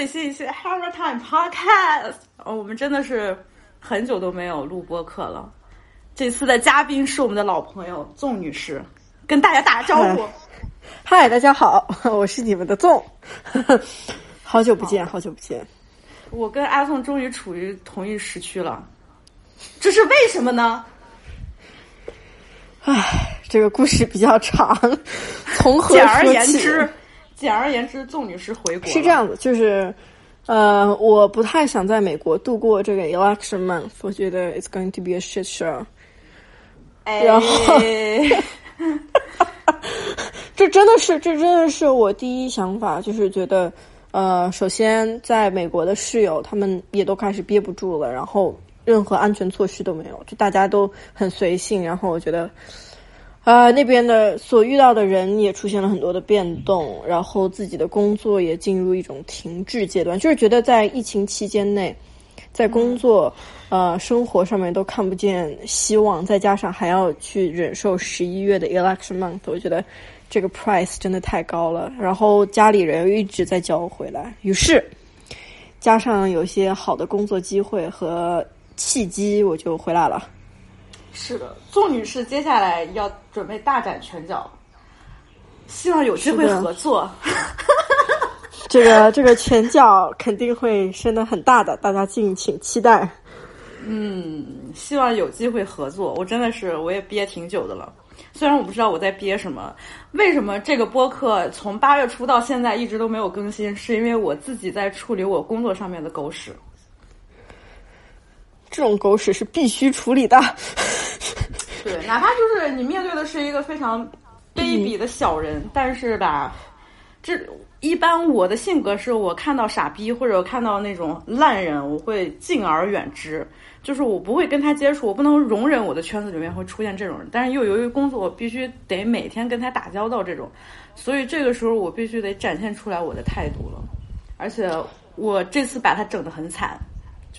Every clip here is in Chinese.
最新一期的 Hammer Time Podcast。哦，我们真的是很久都没有录播客了。这次的嘉宾是我们的老朋友纵女士，跟大家打个招呼。嗨，大家好，我是你们的纵，好久不见，好久不见。我跟阿纵终于处于同一时区了，这是为什么呢？唉，这个故事比较长，从何简而言之，简而言之，纵女士回国是这。样子，就是呃，我不太想在美国度过这个 election month，我觉得 it's going to be a shit show。哎，然后 这真的是，这真的是我第一想法，就是觉得，呃，首先在美国的室友他们也都开始憋不住了，然后任何安全措施都没有，就大家都很随性，然后我觉得，啊、那边的所遇到的人也出现了很多的变动，然后自己的工作也进入一种停滞阶段，就是觉得在疫情期间内，在工作、呃生活上面都看不见希望，再加上还要去忍受十一月的 election month，我觉得这个 price 真的太高了。然后家里人又一直在叫我回来，于是加上有些好的工作机会和契机，我就回来了。是的，宋女士接下来要准备大展拳脚，希望有机会合作。这个这个拳脚肯定会伸得很大的，大家敬请期待。嗯希望有机会合作。我真的是我也憋挺久的了，虽然我不知道我在憋什么。为什么这个播客从八月初到现在一直都没有更新？是因为我自己在处理我工作上面的狗屎。这种狗屎是必须处理的。对，哪怕就是你面对的是一个非常卑鄙的小人，但是吧，这一般我的性格是我看到傻逼或者看到那种烂人，我会敬而远之，就是我不会跟他接触，我不能容忍我的圈子里面会出现这种人。但是又由于工作，我必须得每天跟他打交道，这种，所以这个时候我必须得展现出来我的态度了。而且我这次把他整得很惨，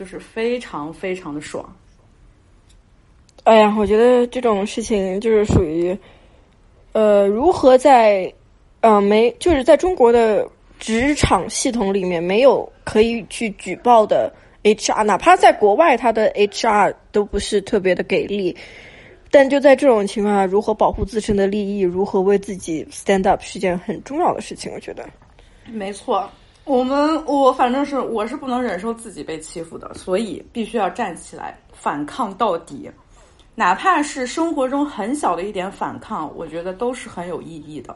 就是非常非常的爽。哎呀，我觉得这种事情就是属于，呃，如何在，呃，没就是在中国的职场系统里面没有可以去举报的 HR，哪怕在国外，他的 HR 都不是特别的给力。但就在这种情况下，如何保护自身的利益，如何为自己 stand up 是件很重要的事情。我觉得，没错，我们我反正是我是不能忍受自己被欺负的，所以必须要站起来反抗到底，哪怕是生活中很小的一点反抗，我觉得都是很有意义的。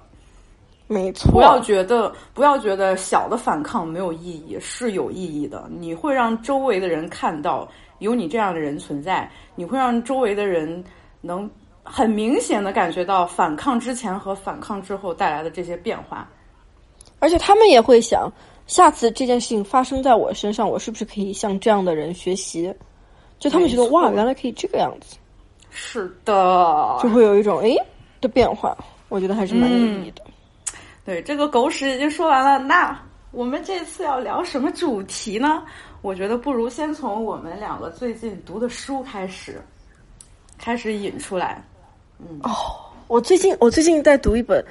没错，不要觉得不要觉得小的反抗没有意义，是有意义的。你会让周围的人看到有你这样的人存在，你会让周围的人能很明显的感觉到反抗之前和反抗之后带来的这些变化。而且他们也会想，下次这件事情发生在我身上，我是不是可以向这样的人学习？就他们觉得哇，原来可以这个样子，是的，就会有一种诶的变化。我觉得还是蛮有意义的。对，这个狗屎已经说完了，那我们这次要聊什么主题呢？我觉得不如先从我们两个最近读的书开始，开始引出来。嗯，哦我最近我最近在读一本，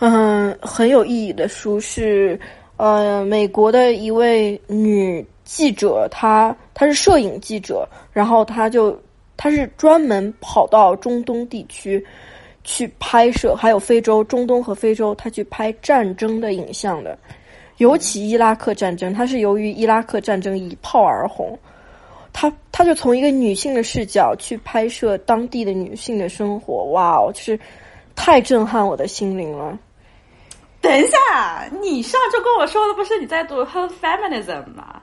嗯，很有意义的书，是呃美国的一位女记者，她她是摄影记者，然后她就她是专门跑到中东地区去拍摄，还有非洲、中东和非洲，她去拍战争的影像的，尤其伊拉克战争，她是由于伊拉克战争一炮而红。她她就从一个女性的视角去拍摄当地的女性的生活，哇哦，就是太震撼我的心灵了。等一下，你上周跟我说的不是你在读《Her Feminism》吗？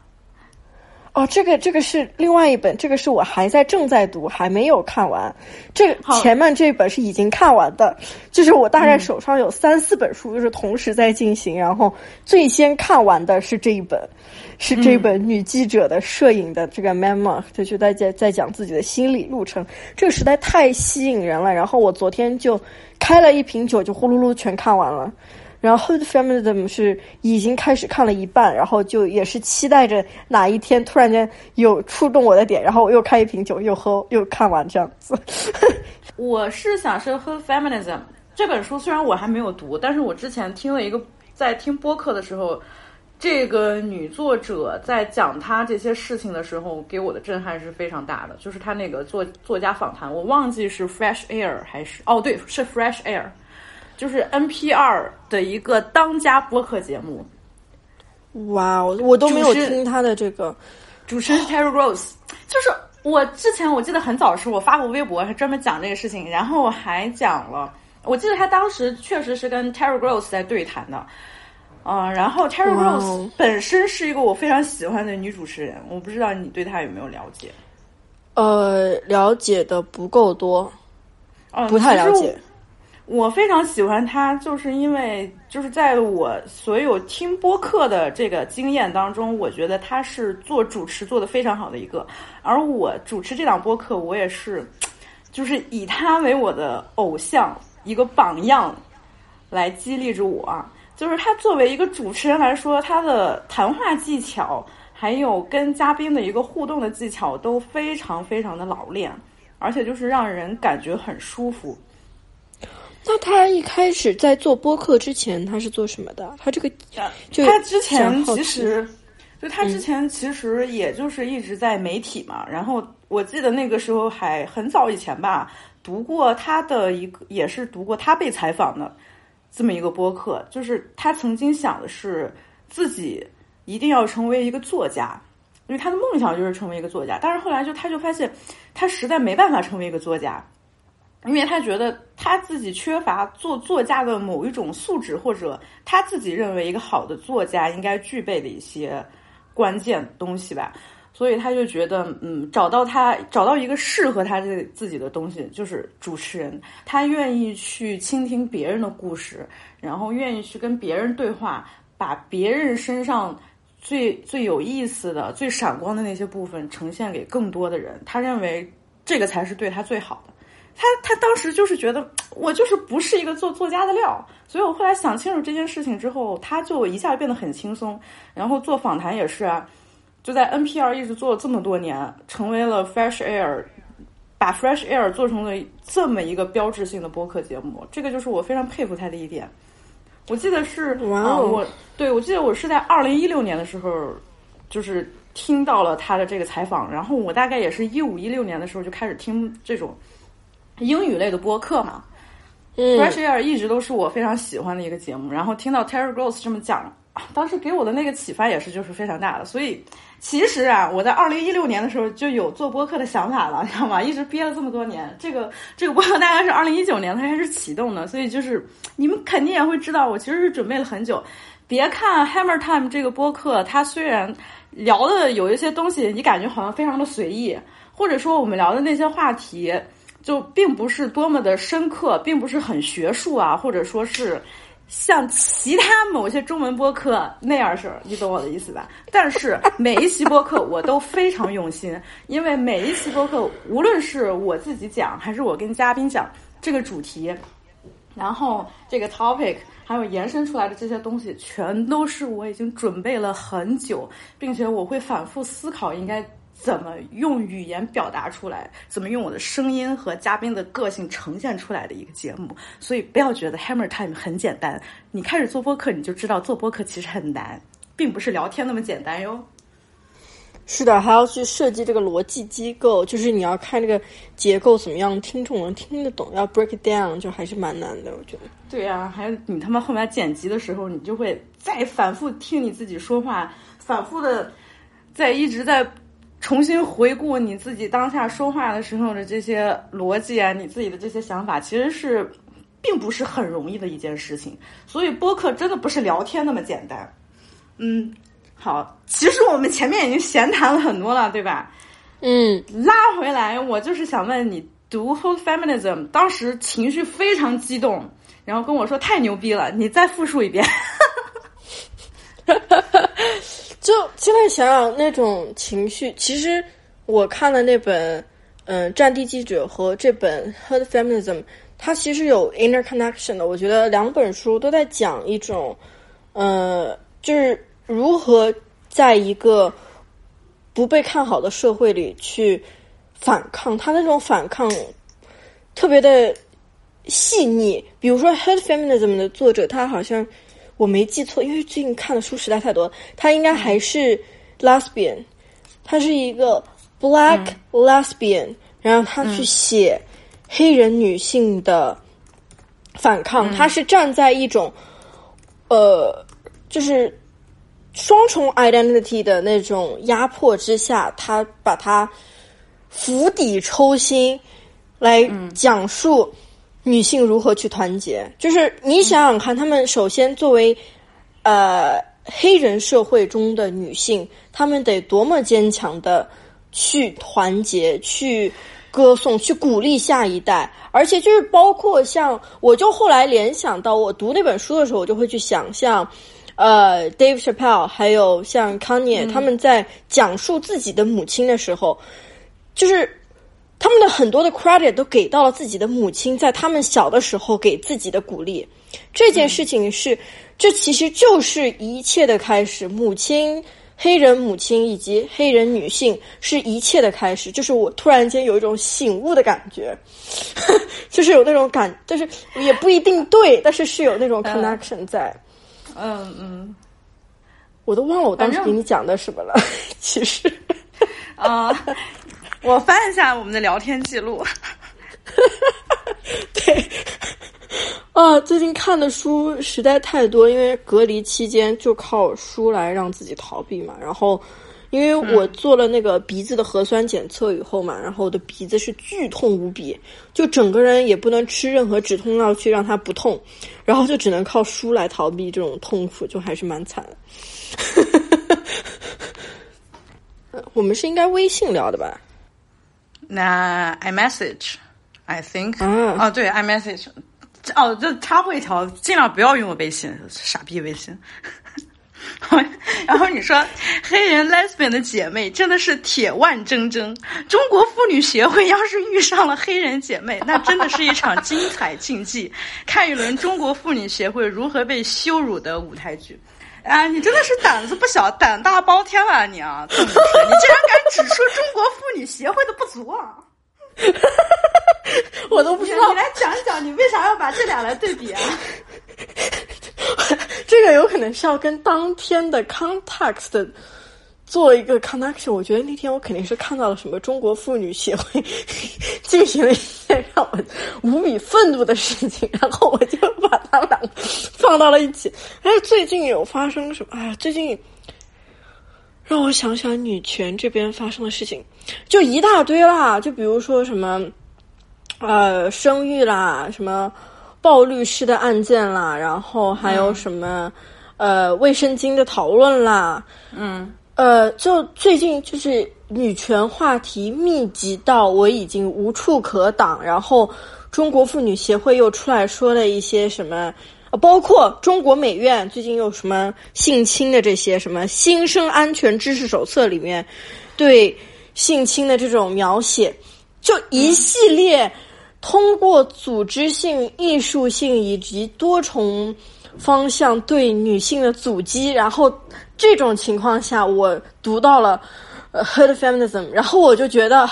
哦，这个这个是另外一本，这个是我还在正在读，还没有看完。这个前面这本是已经看完的，就是我大概手上有三四本书，就是同时在进行。然后最先看完的是这一本，是这本女记者的摄影的这个 memoir，就是在在在讲自己的心理路程。这个实在太吸引人了。然后我昨天就开了一瓶酒，就呼噜噜全看完了。然后《Hood Feminism》是已经开始看了一半，然后就也是期待着哪一天突然间有触动我的点，然后我又开一瓶酒，又喝又看完这样子。我是想是《Her Feminism》这本书，虽然我还没有读，但是我之前听了一个在听播客的时候，这个女作者在讲她这些事情的时候，给我的震撼是非常大的。就是她那个作作家访谈，我忘记是 Fresh Air 还是哦，对，是 Fresh Air，就是 NPR 的一个当家播客节目。哇哦，我都没有听他的这个。主持人 Terry Gross，就是我之前我记得很早的时候，我发过微博，还专门讲这个事情，然后还讲了，我记得他当时确实是跟 Terry Gross 在对谈的，啊、然后 Terry Gross 哦本身是一个我非常喜欢的女主持人，我不知道你对她有没有了解？呃，了解的不够多，嗯，不太了解。我非常喜欢他，就是因为就是在我所有听播客的这个经验当中，我觉得他是做主持做的非常好的一个。而我主持这档播客，我也是，就是以他为我的偶像，一个榜样，来激励着我。就是他作为一个主持人来说，他的谈话技巧，还有跟嘉宾的一个互动的技巧都非常非常的老练，而且就是让人感觉很舒服。那他一开始在做播客之前，他是做什么的？他这个就他之前其实，就他之前其实也就是一直在媒体嘛。然后我记得那个时候还很早以前吧，读过他的一个，也是读过他被采访的这么一个播客，就是他曾经想的是自己一定要成为一个作家，因为他的梦想就是成为一个作家。但是后来就他就发现，他实在没办法成为一个作家。因为他觉得他自己缺乏做作家的某一种素质，或者他自己认为一个好的作家应该具备的一些关键东西吧，所以他就觉得，嗯，找到他找到一个适合他这自己的东西，就是主持人，他愿意去倾听别人的故事，然后愿意去跟别人对话，把别人身上最最有意思的、最闪光的那些部分呈现给更多的人，他认为这个才是对他最好的。他他当时就是觉得我就是不是一个做作家的料，所以我后来想清楚这件事情之后，他就一下变得很轻松。然后做访谈也是啊，就在 NPR 一直做了这么多年，成为了 Fresh Air，把 Fresh Air 做成了这么一个标志性的播客节目，这个就是我非常佩服他的一点。我记得是啊、哇哦我对我记得我是在二零一六年的时候，就是听到了他的这个采访，然后我大概也是一五一六年的时候就开始听这种英语类的播客嘛。嗯 Fresh Air 一直都是我非常喜欢的一个节目，然后听到 Terry Gross 这么讲，啊当时给我的那个启发也是就是非常大的。所以其实啊，我在二零一六年的时候就有做播客的想法了，你知道吗？一直憋了这么多年，这个这个播客大概是二零一九年才开始启动的，所以就是你们肯定也会知道，我其实是准备了很久。别看 Hammer Time 这个播客，它虽然聊的有一些东西，你感觉好像非常的随意，或者说我们聊的那些话题。就并不是多么的深刻，并不是很学术啊，或者说是像其他某些中文播客那样式儿，你懂我的意思吧？但是每一期播客我都非常用心，因为每一期播客，无论是我自己讲，还是我跟嘉宾讲这个主题，然后这个 topic，还有延伸出来的这些东西，全都是我已经准备了很久，并且我会反复思考应该。怎么用语言表达出来？怎么用我的声音和嘉宾的个性呈现出来的一个节目？所以不要觉得 Hammer Time 很简单，你开始做播客，你就知道做播客其实很难，并不是聊天那么简单哟。是的，还要去设计这个逻辑机构，就是你要看这个结构怎么样，听众能听得懂，要 break it down 就还是蛮难的，我觉得。对呀、啊，还有你他妈后面剪辑的时候，你就会再反复听你自己说话，反复的在一直在。重新回顾你自己当下说话的时候的这些逻辑啊，你自己的这些想法，其实是并不是很容易的一件事情。所以播客真的不是聊天那么简单。嗯，好，其实我们前面已经闲谈了很多了，对吧？嗯，拉回来，我就是想问你，读《Whole Feminism》当时情绪非常激动，然后跟我说太牛逼了，你再复述一遍。就现在想想那种情绪，其实我看了那本嗯《战地记者》和这本《Herd Feminism》，它其实有 interconnection 的。我觉得两本书都在讲一种，呃，就是如何在一个不被看好的社会里去反抗。他那种反抗特别的细腻。比如说《Herd Feminism》的作者，他好像。我没记错，因为最近看的书实在太多了，他应该还是 lesbian，他是一个 black lesbian，、然后他去写黑人女性的反抗，他是站在一种呃，就是双重 identity 的那种压迫之下，他把它釜底抽薪来讲述女性如何去团结。就是你想想看，她们首先作为呃黑人社会中的女性，她们得多么坚强的去团结，去歌颂，去鼓励下一代。而且就是包括像，我就后来联想到，我读那本书的时候，我就会去想象。呃，Dave Chappelle 还有像 Kanye，、他们在讲述自己的母亲的时候，就是他们的很多的 credit 都给到了自己的母亲，在他们小的时候给自己的鼓励。这件事情是，这其实就是一切的开始。母亲，黑人母亲以及黑人女性是一切的开始。就是我突然间有一种醒悟的感觉，就是有那种感，就是也不一定对，但是是有那种 connection 在。嗯嗯我都忘了我当时给你讲的什么了。其实，啊、我翻一下我们的聊天记录。对，啊，最近看的书实在太多，因为隔离期间就靠书来让自己逃避嘛。然后，因为我做了那个鼻子的核酸检测以后嘛，然后我的鼻子是剧痛无比，就整个人也不能吃任何止痛药去让它不痛，然后就只能靠书来逃避这种痛苦，就还是蛮惨 我们是应该微信聊的吧？那 iMessage，I think 嗯哦对 iMessage，哦就插播一条，尽量不要用我微信，傻逼微信。然后你说黑人 lesbian 的姐妹真的是铁腕铮铮，中国妇女协会要是遇上了黑人姐妹，那真的是一场精彩竞技，看一轮中国妇女协会如何被羞辱的舞台剧。啊，你真的是胆子不小，胆大包天啊你啊，你竟然敢指出中国妇女协会的不足啊！我都不知道你你来讲一讲，你为啥要把这俩来对比啊？这个有可能是要跟当天的 context 做一个 connection。我觉得那天我肯定是看到了什么中国妇女协会 进行了一件让我无比愤怒的事情，然后我就把他们两个放到了一起。哎，最近有发生什么？哎呀，最近让我想想女权这边发生的事情，就一大堆啦。就比如说什么，呃，生育啦，什么。鲍律师的案件啦，然后还有什么、呃卫生巾的讨论啦，嗯，呃，就最近就是女权话题密集到我已经无处可挡，然后中国妇女协会又出来说了一些什么，包括中国美院最近有什么性侵的这些什么新生安全知识手册里面对性侵的这种描写，就一系列。通过组织性、艺术性以及多重方向对女性的阻击，然后这种情况下，我读到了呃 herd feminism，然后我就觉得，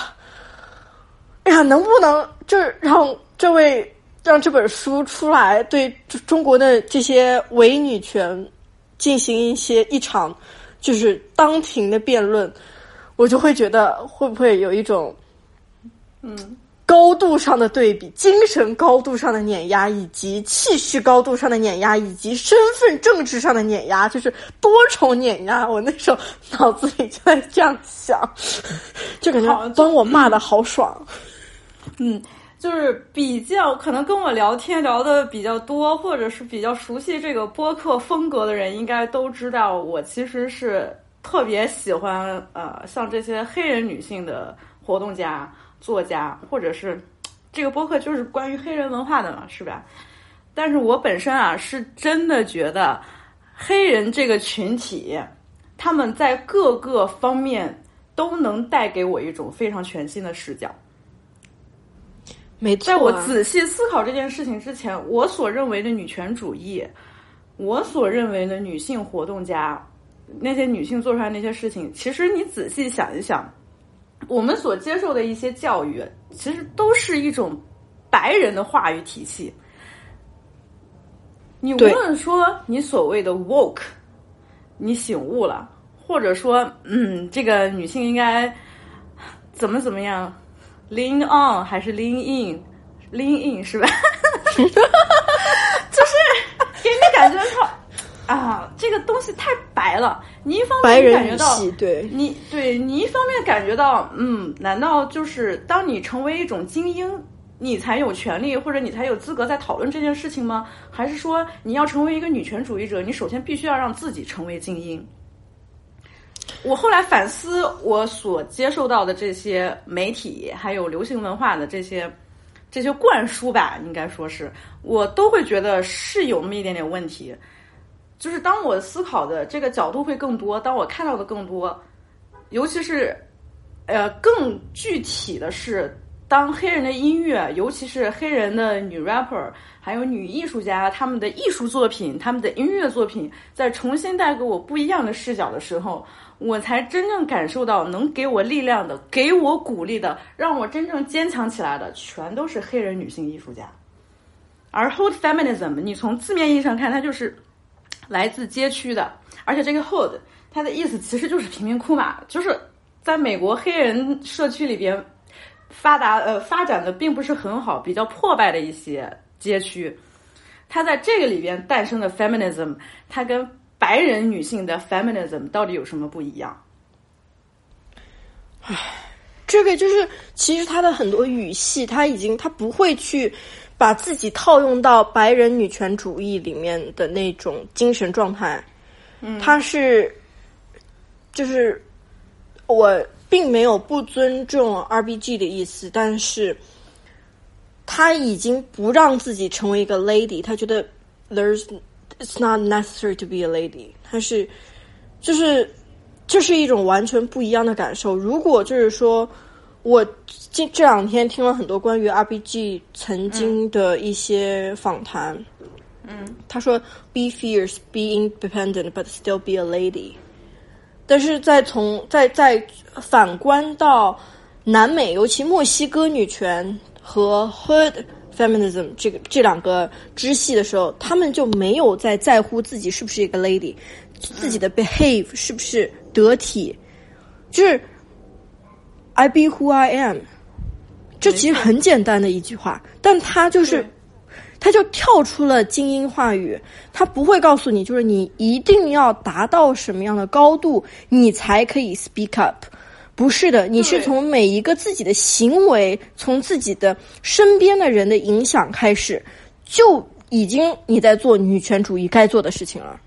哎呀，能不能就是让这位让这本书出来，对中国的这些伪女权进行一些一场就是当庭的辩论，我就会觉得会不会有一种嗯。高度上的对比，精神高度上的碾压，以及气势高度上的碾压，以及身份政治上的碾压，就是多重碾压。我那时候脑子里就在这样想，就感觉帮我骂的好爽。嗯，就是比较可能跟我聊天聊的比较多，或者是比较熟悉这个播客风格的人，应该都知道我其实是特别喜欢呃像这些黑人女性的活动家。作家，或者是这个播客就是关于黑人文化的嘛，是吧？但是我本身啊，是真的觉得黑人这个群体，他们在各个方面都能带给我一种非常全新的视角。没错、啊，在我仔细思考这件事情之前，我所认为的女权主义，我所认为的女性活动家，那些女性做出来那些事情，其实你仔细想一想。我们所接受的一些教育，其实都是一种白人的话语体系。你无论说你所谓的 woke，你醒悟了，或者说嗯，这个女性应该怎么怎么样，lean on 还是 lean in，lean in 是吧？就是给你感觉说啊，这个东西太白了。你一方面感觉到，对，你对你一方面感觉到，嗯，难道就是当你成为一种精英，你才有权利或者你才有资格在讨论这件事情吗？还是说你要成为一个女权主义者，你首先必须要让自己成为精英？我后来反思我所接受到的这些媒体还有流行文化的这些这些灌输吧，应该说是我都会觉得是有那么一点点问题。就是当我思考的这个角度会更多，当我看到的更多，尤其是呃更具体的是，当黑人的音乐，尤其是黑人的女 rapper，还有女艺术家，他们的艺术作品、他们的音乐作品，在重新带给我不一样的视角的时候，我才真正感受到能给我力量的、给我鼓励的、让我真正坚强起来的，全都是黑人女性艺术家。而 hold feminism，你从字面意义上看，它就是来自街区的，而且这个 hood 它的意思其实就是贫民窟嘛，就是在美国黑人社区里边发达呃发展的并不是很好，比较破败的一些街区，它在这个里边诞生的 feminism，它跟白人女性的 feminism 到底有什么不一样？唉这个就是其实他的很多语系，他已经他不会去把自己套用到白人女权主义里面的那种精神状态，嗯，他是就是我并没有不尊重 RBG 的意思，但是他已经不让自己成为一个 lady，他觉得 there's it's not necessary to be a lady，他是就是这是一种完全不一样的感受。如果就是说，我这这两天听了很多关于 RBG 曾经的一些访谈，嗯，他说 “be fierce, be independent, but still be a lady”。但是在从在在反观到南美，尤其墨西哥女权和 Hood feminism 这个这两个支系的时候，他们就没有在在乎自己是不是一个 lady，自己的 behave 是不是得体，就是 I be who I am，这其实很简单的一句话，但他就是他就跳出了精英话语，他不会告诉你，就是你一定要达到什么样的高度，你才可以 speak up。不是的，你是从每一个自己的行为，从自己的身边的人的影响开始，就已经你在做女权主义该做的事情了。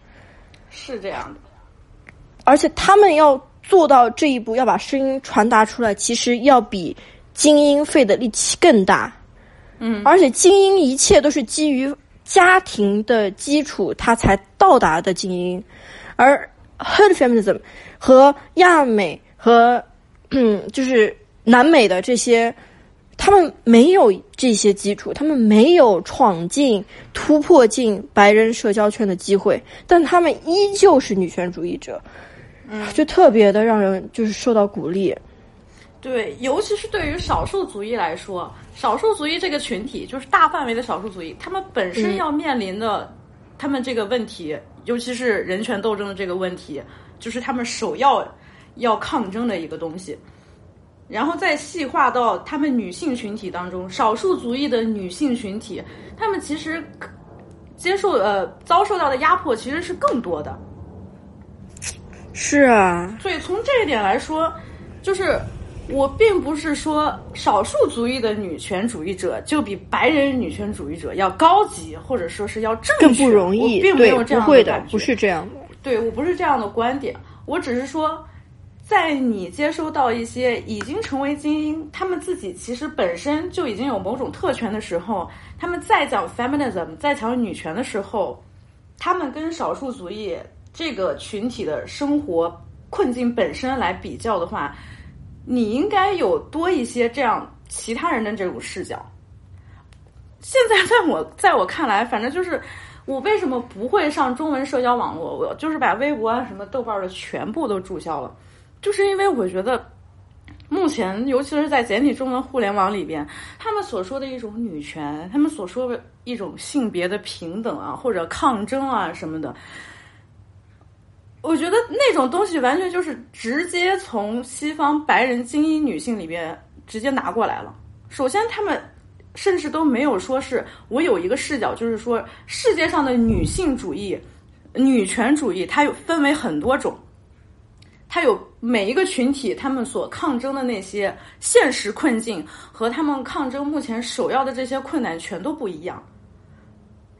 是这样的，而且他们要做到这一步，要把声音传达出来，其实要比精英费的力气更大。嗯，而且精英一切都是基于家庭的基础，他才到达的精英，而 herd feminism 和亚美和嗯，就是南美的这些。他们没有这些基础，他们没有闯进、突破进白人社交圈的机会，但他们依旧是女权主义者，嗯，就特别的让人就是受到鼓励。对，尤其是对于少数族裔来说，少数族裔这个群体，就是大范围的少数族裔，他们本身嗯要面临的，他们这个问题，尤其是人权斗争的这个问题，就是他们首要要抗争的一个东西。然后再细化到他们女性群体当中，少数族裔的女性群体，他们其实接受呃遭受到的压迫其实是更多的。是啊，所以从这一点来说，就是我并不是说少数族裔的女权主义者就比白人女权主义者要高级，或者说是要正确，更不容易，我并没，有这样不会的感，觉不是这样的。对我不是这样的观点，我只是说，在你接收到一些已经成为精英，他们自己其实本身就已经有某种特权的时候，他们在讲 feminism，在讲女权的时候，他们跟少数族裔这个群体的生活困境本身来比较的话，你应该有多一些这样其他人的这种视角。现在在我在我看来，反正就是我为什么不会上中文社交网络？我就是把微博啊、什么豆瓣的全部都注销了，就是因为我觉得目前，尤其是在简体中文互联网里边，他们所说的一种女权，他们所说的一种性别的平等啊，或者抗争啊什么的，我觉得那种东西完全就是直接从西方白人精英女性里边直接拿过来了。首先，他们甚至都没有说是我有一个视角，就是说世界上的女性主义、女权主义，它有分为很多种。它有每一个群体，他们所抗争的那些现实困境和他们抗争目前首要的这些困难全都不一样。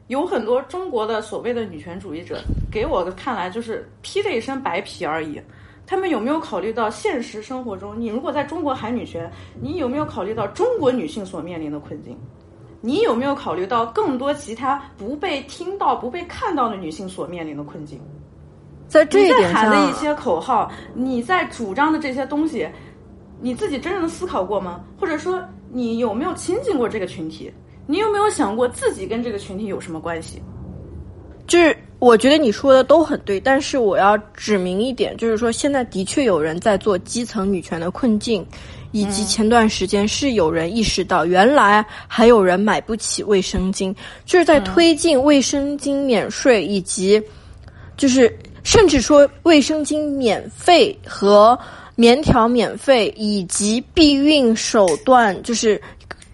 有很多中国的所谓的女权主义者，给我的看来就是披着一身白皮而已。他们有没有考虑到现实生活中，你如果在中国喊女权，你有没有考虑到中国女性所面临的困境？你有没有考虑到更多其他不被听到、不被看到的女性所面临的困境？在这一点喊的一，些口号，你在主张的这些东西，你自己真正的思考过吗？或者说，你有没有亲近过这个群体？你有没有想过自己跟这个群体有什么关系？就是我觉得你说的都很对，但是我要指明一点，就是说现在的确有人在做基层女权的困境，以及前段时间是有人意识到，原来还有人买不起卫生巾，就是在推进卫生巾免税以及就是甚至说卫生巾免费和棉条免费，以及避孕手段就是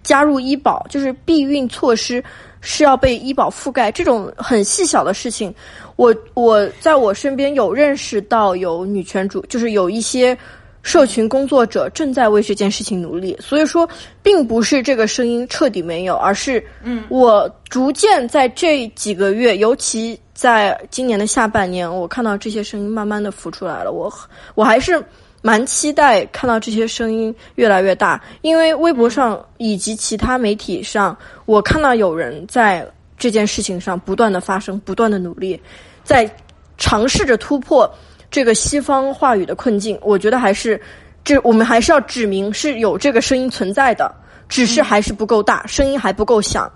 加入医保，就是避孕措施是要被医保覆盖，这种很细小的事情，我我在我身边有认识到有女权主，就是有一些。社群工作者正在为这件事情努力，所以说，并不是这个声音彻底没有，而是，嗯，我逐渐在这几个月，尤其在今年的下半年，我看到这些声音慢慢的浮出来了。我我还是蛮期待看到这些声音越来越大，因为微博上以及其他媒体上，我看到有人在这件事情上不断的发生，不断的努力，在尝试着突破。这个西方话语的困境，我觉得还是，这我们还是要指明是有这个声音存在的，只是还是不够大，声音还不够响。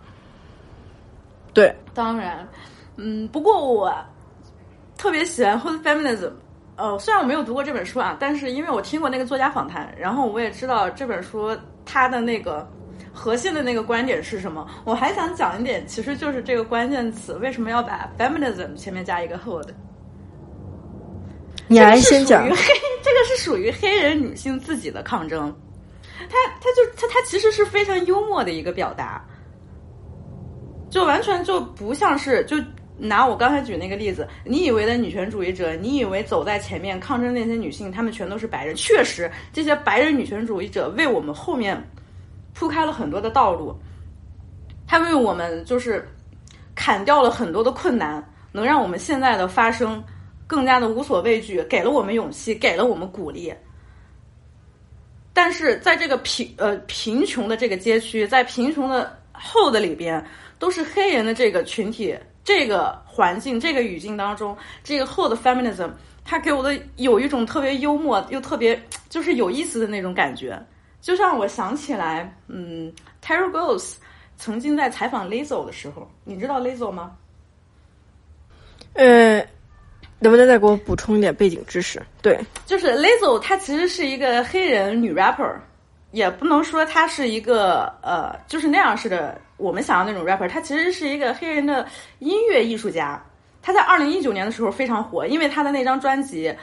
对，当然，嗯，不过我特别喜欢 Hood Feminism。呃，虽然我没有读过这本书啊，但是因为我听过那个作家访谈，然后我也知道这本书它的那个核心的那个观点是什么。我还想讲一点，其实就是这个关键词为什么要把 feminism 前面加一个 hood。你来先讲。这个是属于黑，这个是属于黑人女性自己的抗争。它，它就它，它其实是非常幽默的一个表达，就完全就不像是就拿我刚才举那个例子，你以为的女权主义者，你以为走在前面抗争那些女性，她们全都是白人。确实，这些白人女权主义者为我们后面铺开了很多的道路，他为我们就是砍掉了很多的困难，能让我们现在的发生。更加的无所畏惧，给了我们勇气，给了我们鼓励。但是在这个贫呃贫穷的这个街区，在贫穷的后的里边，都是黑人的这个群体，这个环境，这个语境当中，这个后的 feminism，它给我的有一种特别幽默又特别就是有意思的那种感觉，就让我想起来，嗯，Terry Gross 曾经在采访 Lizzo 的时候，你知道 Lizzo 吗？呃。能不能再给我补充一点背景知识？对，就是 Lizzo，她其实是一个黑人女 rapper，也不能说他是一个呃，就是那样式的我们想要那种 rapper，他其实是一个黑人的音乐艺术家。他在二零一九年的时候非常火，因为他的那张专辑，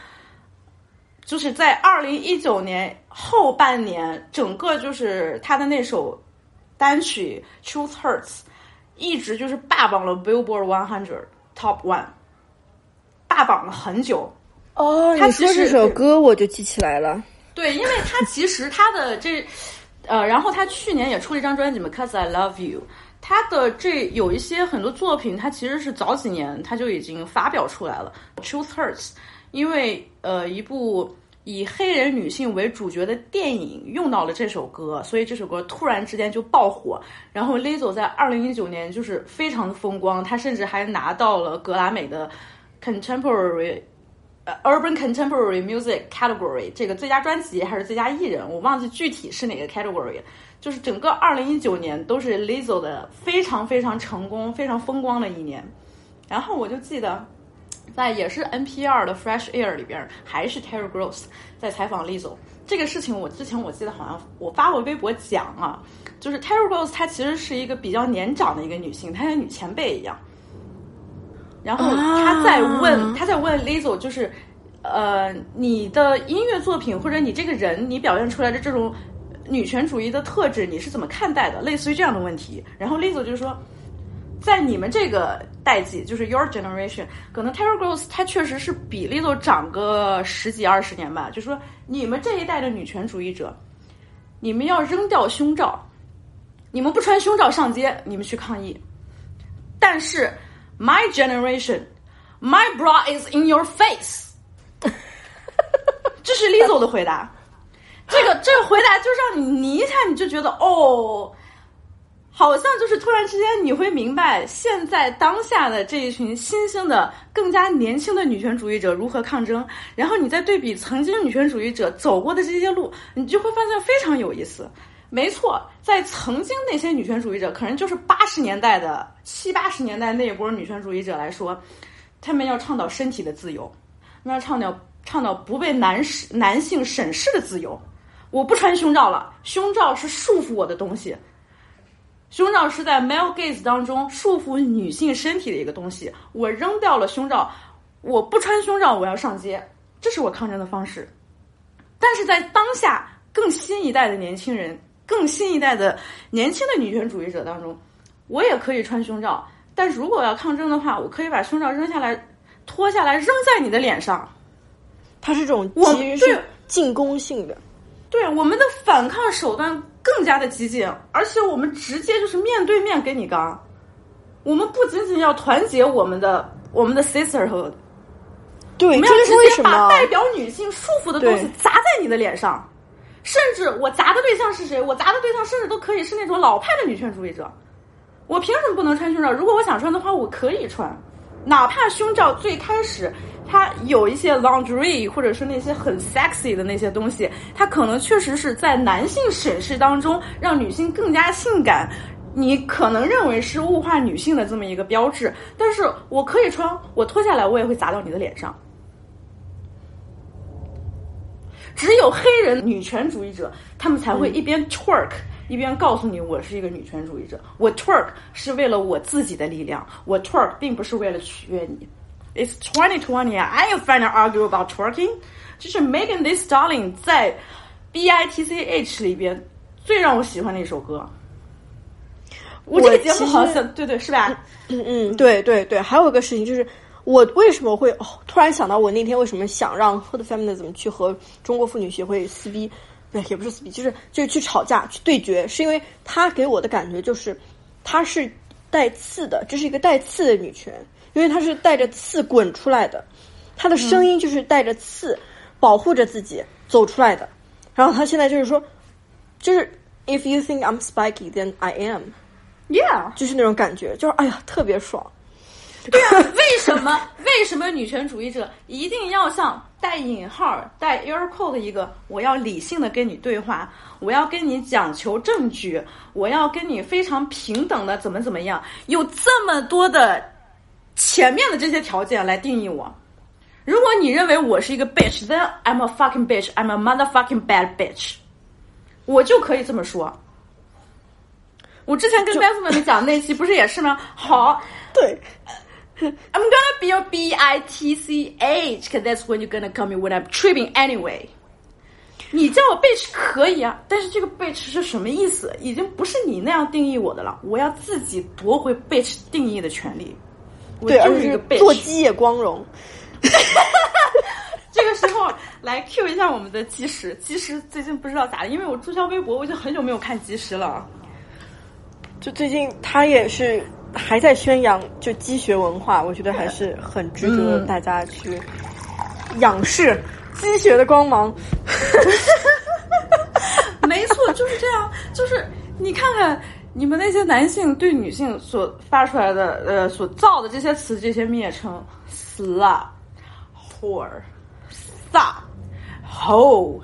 就是在二零一九年后半年，整个就是他的那首单曲《Truth Hurts》，一直就是霸榜了 Billboard One Hundred Top One。霸榜了很久哦，你说这首歌我就记起来了。对，因为他其实他的这，呃，然后他去年也出了一张专辑嘛，Cause I Love You。他的这有一些很多作品，他其实是早几年他就已经发表出来了。Truth Hurts，因为呃一部以黑人女性为主角的电影用到了这首歌，所以这首歌突然之间就爆火。然后 Lizzo 在二零一九年就是非常的风光，他甚至还拿到了格莱美的。Contemporary，，Urban Contemporary Music Category 这个最佳专辑还是最佳艺人，我忘记具体是哪个 category。就是整个二零一九年都是 Lizzo 的非常非常成功、非常风光的一年。然后我就记得在也是 NPR 的 Fresh Air 里边，还是 Terry Gross 在采访 Lizzo 这个事情。我之前我记得好像我发过微博讲啊，就是 Terry Gross 她其实是一个比较年长的一个女性，她像女前辈一样。然后他在问，他在问 Lizzo，就是呃，你的音乐作品或者你这个人，你表现出来的这种女权主义的特质，你是怎么看待的？类似于这样的问题。然后 Lizzo 就说。在你们这个代际，就是 your generation，可能 Terry Gross 他确实是比 Lizzo 长个十几二十年吧。就说你们这一代的女权主义者，你们要扔掉胸罩，你们不穿胸罩上街，你们去抗议。但是 my generation，my bra is in your face，这是 Lizzo 的回答。这个这个回答就让你你一下你就觉得哦。好像就是突然之间，你会明白现在当下的这一群新兴的、更加年轻的女权主义者如何抗争，然后你再对比曾经女权主义者走过的这些路，你就会发现非常有意思。没错，在曾经那些女权主义者，可能就是八十年代的七八十年代那一波女权主义者来说，他们要倡导身体的自由，要倡导倡导不被男士男性审视的自由。我不穿胸罩了，胸罩是束缚我的东西。胸罩是在 male gaze 当中束缚女性身体的一个东西。我扔掉了胸罩，我不穿胸罩，我要上街，这是我抗争的方式。但是在当下更新一代的年轻人、更新一代的年轻的女权主义者当中，我也可以穿胸罩。但如果要抗争的话，我可以把胸罩扔下来，脱下来扔在你的脸上。它是这种其实是进攻性的。对我们的反抗手段更加的激进，而且我们直接就是面对面跟你刚。我们不仅仅要团结我们的我们的 sisterhood，对，我们要直接把代表女性束缚的东西砸在你的脸上，甚至我砸的对象是谁？我砸的对象甚至都可以是那种老派的女权主义者。我凭什么不能穿胸罩？如果我想穿的话，我可以穿，哪怕胸罩最开始。它有一些 lingerie，或者是那些很 sexy 的那些东西，它可能确实是在男性审视当中让女性更加性感。你可能认为是物化女性的这么一个标志，但是我可以穿，我脱下来我也会砸到你的脸上。只有黑人女权主义者，他们才会一边 twerk 一边告诉你我是一个女权主义者。我 twerk 是为了我自己的力量，我 twerk 并不是为了取悦你。It's twenty twenty. I ain't finna argue about twerking. 就是 Megan Thee Stallion 在 B I T C H 里边最让我喜欢的一首歌。我这个节目好像对对是吧？嗯嗯，对对对。还有一个事情就是，我为什么会哦突然想到，我那天为什么想让 Hood Feminism 去和中国妇女协会撕逼？对，也不是撕逼，就是就是去吵架去对决，是因为他给我的感觉就是，她是带刺的，这是一个带刺的女权。因为她是带着刺滚出来的，她的声音就是带着刺保护着自己走出来的。然后她现在就是说，就是 If you think I'm spiky, then I am. Yeah，就是那种感觉，就是哎呀，特别爽。对啊，为什么为什么女权主义者一定要像带引号带 air quote 的一个，我要理性的跟你对话，我要跟你讲求证据，我要跟你非常平等的怎么怎么样，有这么多的。前面的这些条件来定义我。如果你认为我是一个 bitch，then I'm a fucking bitch，I'm a motherfucking bad bitch，我就可以这么说。我之前跟 b e t 们讲那期不是也是吗？好，对 I'm gonna be your B I T C H，cause that's when you're gonna call me when I'm tripping anyway。你叫我 bitch 可以啊，但是这个 bitch 是什么意思？已经不是你那样定义我的了，我要自己夺回 bitch 定义的权利。对，而且是做鸡也光荣。这个时候来 Q 一下我们的基石，基石最近不知道咋的，因为我注销微博，我已经很久没有看基石了。就最近他也是还在宣扬就鸡学文化，我觉得还是很值得大家去仰视鸡学的光芒。没错，就是这样，就是你看看。你们那些男性对女性所发出来的呃所造的这些词这些蔑称，slut、whore、slut、hoe、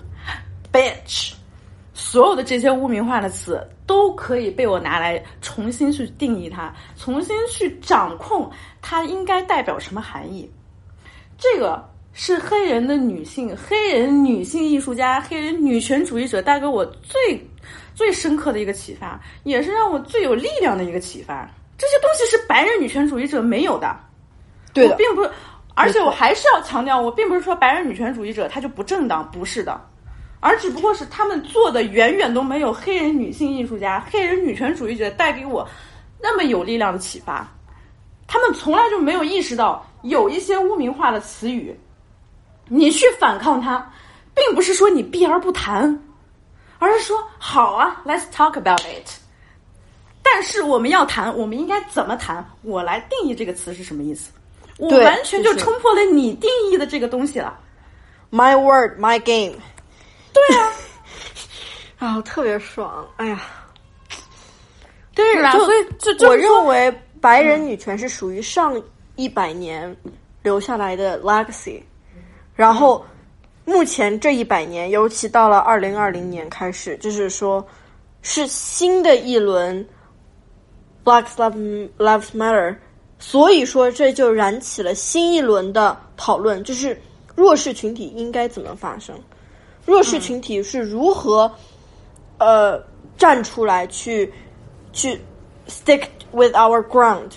bitch，所有的这些污名化的词都可以被我拿来重新去定义它，重新去掌控它应该代表什么含义。这个是黑人的女性、黑人女性艺术家、黑人女权主义者带给我最最深刻的一个启发，也是让我最有力量的一个启发。这些东西是白人女权主义者没有的。对的，我并不是，而且我还是要强调，我并不是说白人女权主义者他就不正当，不是的，而只不过是他们做的远远都没有黑人女性艺术家、黑人女权主义者带给我那么有力量的启发。他们从来就没有意识到有一些污名化的词语，你去反抗它，并不是说你避而不谈，而是说好啊，Let's talk about it。但是我们要谈，我们应该怎么谈？我来定义这个词是什么意思。我完全就就是冲破了你定义的这个东西了。My word, my game。对啊，啊，特别爽！哎呀，对是吧？就所以这这我认为白人女权是属于上一百年留下来的 legacy，然后目前这一百年，尤其到了二零二零年开始，就是说是新的一轮 Black Lives Lives Matter，所以说这就燃起了新一轮的讨论，就是弱势群体应该怎么发生，弱势群体是如何、呃站出来去去 stick with our ground。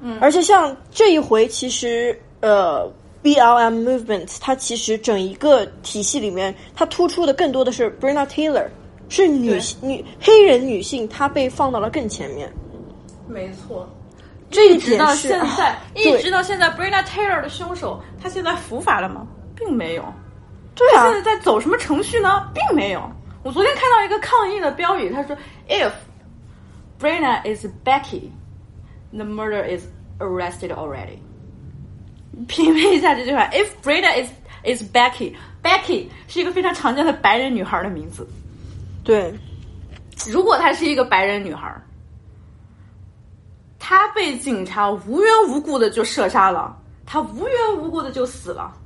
嗯，而且像这一回，其实呃，BLM movement 它其实整一个体系里面，它突出的更多的是 Breonna Taylor，是女对女黑人女性，她被放到了更前面。没错。这一一直到现在，啊一直到现在，Breonna Taylor 的凶手，他现在伏法了吗？并没有。对啊现，在在走什么程序呢？并没有。我昨天看到一个抗议的标语，他说：“If Brenna is Becky, the murder is arrested already。”品味一下这句话：“If Brenna is is Becky, Becky 是一个非常常见的白人女孩的名字。对，如果她是一个白人女孩，她被警察无缘无故的就射杀了，她无缘无故的就死了。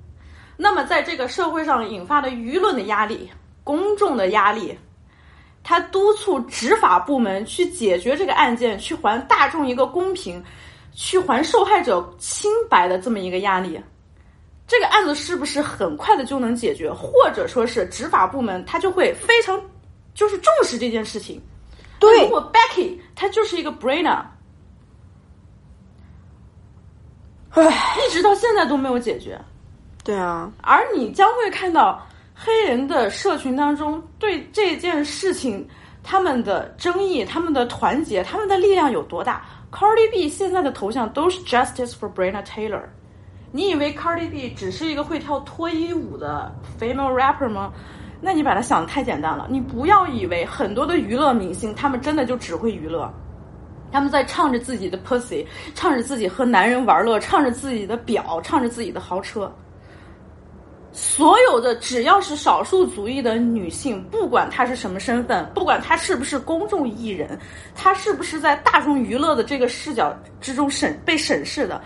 那么，在这个社会上引发的舆论的压力、公众的压力，他督促执法部门去解决这个案件，去还大众一个公平，去还受害者清白的这么一个压力。这个案子是不是很快的就能解决，或者说是执法部门他就会非常就是重视这件事情？对如果 Becky 她就是一个 brainer，唉，一直到现在都没有解决，对啊，而你将会看到黑人的社群当中对这件事情他们的争议、他们的团结、他们的力量有多大。Cardi B 现在的头像都是 Justice for Breonna Taylor。你以为 Cardi B 只是一个会跳脱衣舞的 female rapper 吗？那你把它想的太简单了。你不要以为很多的娱乐明星他们真的就只会娱乐，他们在唱着自己的 pussy，唱着自己和男人玩乐，唱着自己的表，唱着自己的豪车。所有的只要是少数族裔的女性，不管她是什么身份，不管她是不是公众艺人，她是不是在大众娱乐的这个视角之中审被审视的，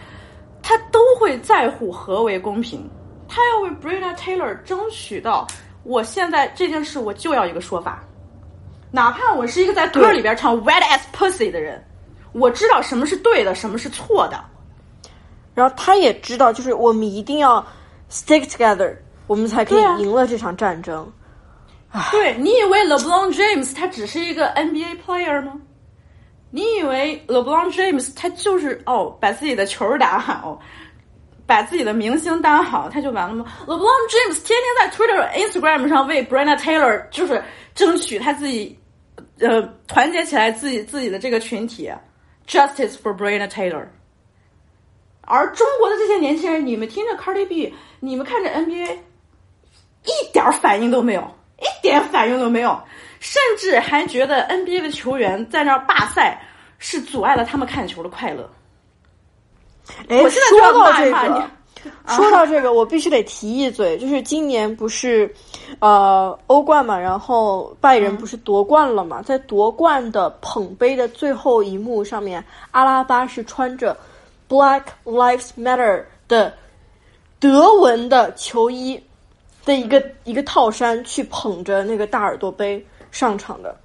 她都会在乎何为公平。她要为 Breonna Taylor 争取到，我现在这件事我就要一个说法，哪怕我是一个在歌里边唱 wet ass pussy 的人，我知道什么是对的，什么是错的。然后他也知道，就是我们一定要 stick together，我们才可以赢了这场战争。对你以为 LeBron James 他只是一个 NBA player 吗？你以为 LeBron James 他就是哦把自己的球打好，把自己的明星当好，他就完了吗？LeBron James 天天在 Twitter、Instagram 上为 Breonna Taylor 就是争取他自己，呃，团结起来自己自己的这个群体，Justice for Breonna Taylor。而中国的这些年轻人，你们听着 Cardi B，你们看着 NBA，一点儿反应都没有，一点反应都没有，甚至还觉得 NBA 的球员在那儿罢赛是阻碍了他们看球的快乐。哎，我现在就要说到这个，说到这个，我必须得提一嘴，就是今年不是呃欧冠嘛，然后拜仁不是夺冠了嘛，在夺冠的捧杯的最后一幕上面，阿拉巴是穿着 Black Lives Matter 的德文的球衣的一个一个套衫去捧着那个大耳朵杯上场的，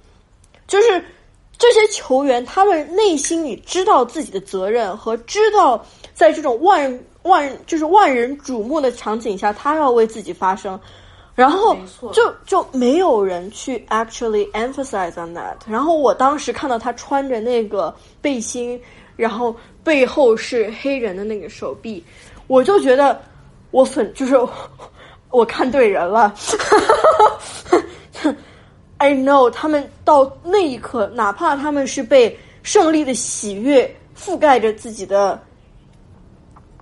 就是这些球员他们内心里知道自己的责任和知道在这种万万就是万人瞩目的场景下，他要为自己发声，然后就就没有人去 actually emphasize on that。然后我当时看到他穿着那个背心，然后背后是黑人的那个手臂，我就觉得我粉就是我看对人了。I know 他们到那一刻，哪怕他们是被胜利的喜悦覆盖着自己的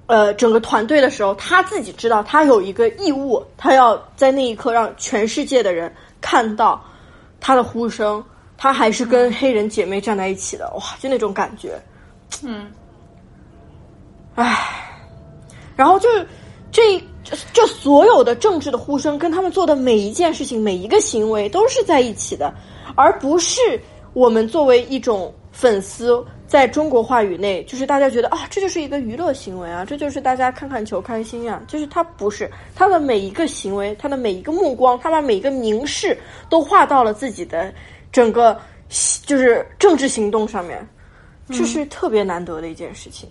呃整个团队的时候，他自己知道他有一个义务，他要在那一刻让全世界的人看到他的呼声，他还是跟黑人姐妹站在一起的，哇，就那种感觉，嗯，唉，然后就是这这这所有的政治的呼声，跟他们做的每一件事情、每一个行为都是在一起的，而不是我们作为一种粉丝，在中国话语内，就是大家觉得啊，这就是一个娱乐行为啊，这就是大家看看球开心啊、就是他不是他的每一个行为，他的每一个目光，他把每一个凝视都画到了自己的整个就是政治行动上面，这是特别难得的一件事情。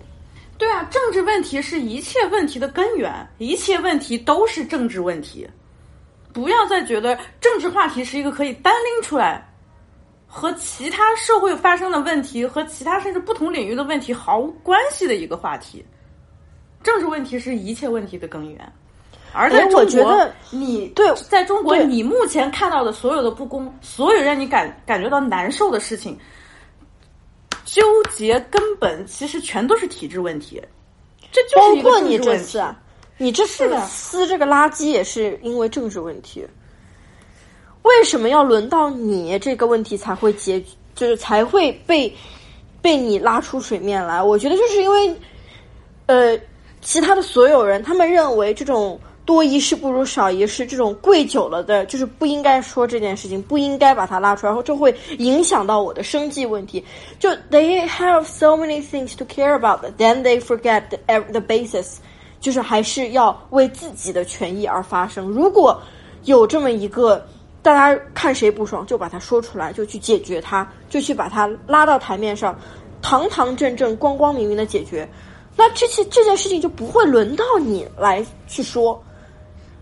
对啊，政治问题是一切问题的根源，一切问题都是政治问题。不要再觉得政治话题是一个可以单拎出来，和其他社会发生的问题和其他甚至不同领域的问题毫无关系的一个话题。政治问题是一切问题的根源，而在哎中国，我觉得你对在中国，你目前看到的所有的不公，所有让你感感觉到难受的事情，纠结根本其实全都是体制问题，这就包是包括你这次啊，你这次撕这个垃圾也是因为政治问题。为什么要轮到你这个问题才会解，就是才会被被你拉出水面来？我觉得就是因为，呃，其他的所有人他们认为这种多一事不如少一事，这种跪久了的，就是不应该说这件事情，不应该把它拉出来，然后这会影响到我的生计问题。就 they have so many things to care about, then they forget the the basis，就是还是要为自己的权益而发声。如果有这么一个。大家看谁不爽就把它说出来，就去解决它，就去把它拉到台面上，堂堂正正、光光明明的解决。那这些这件事情就不会轮到你来去说。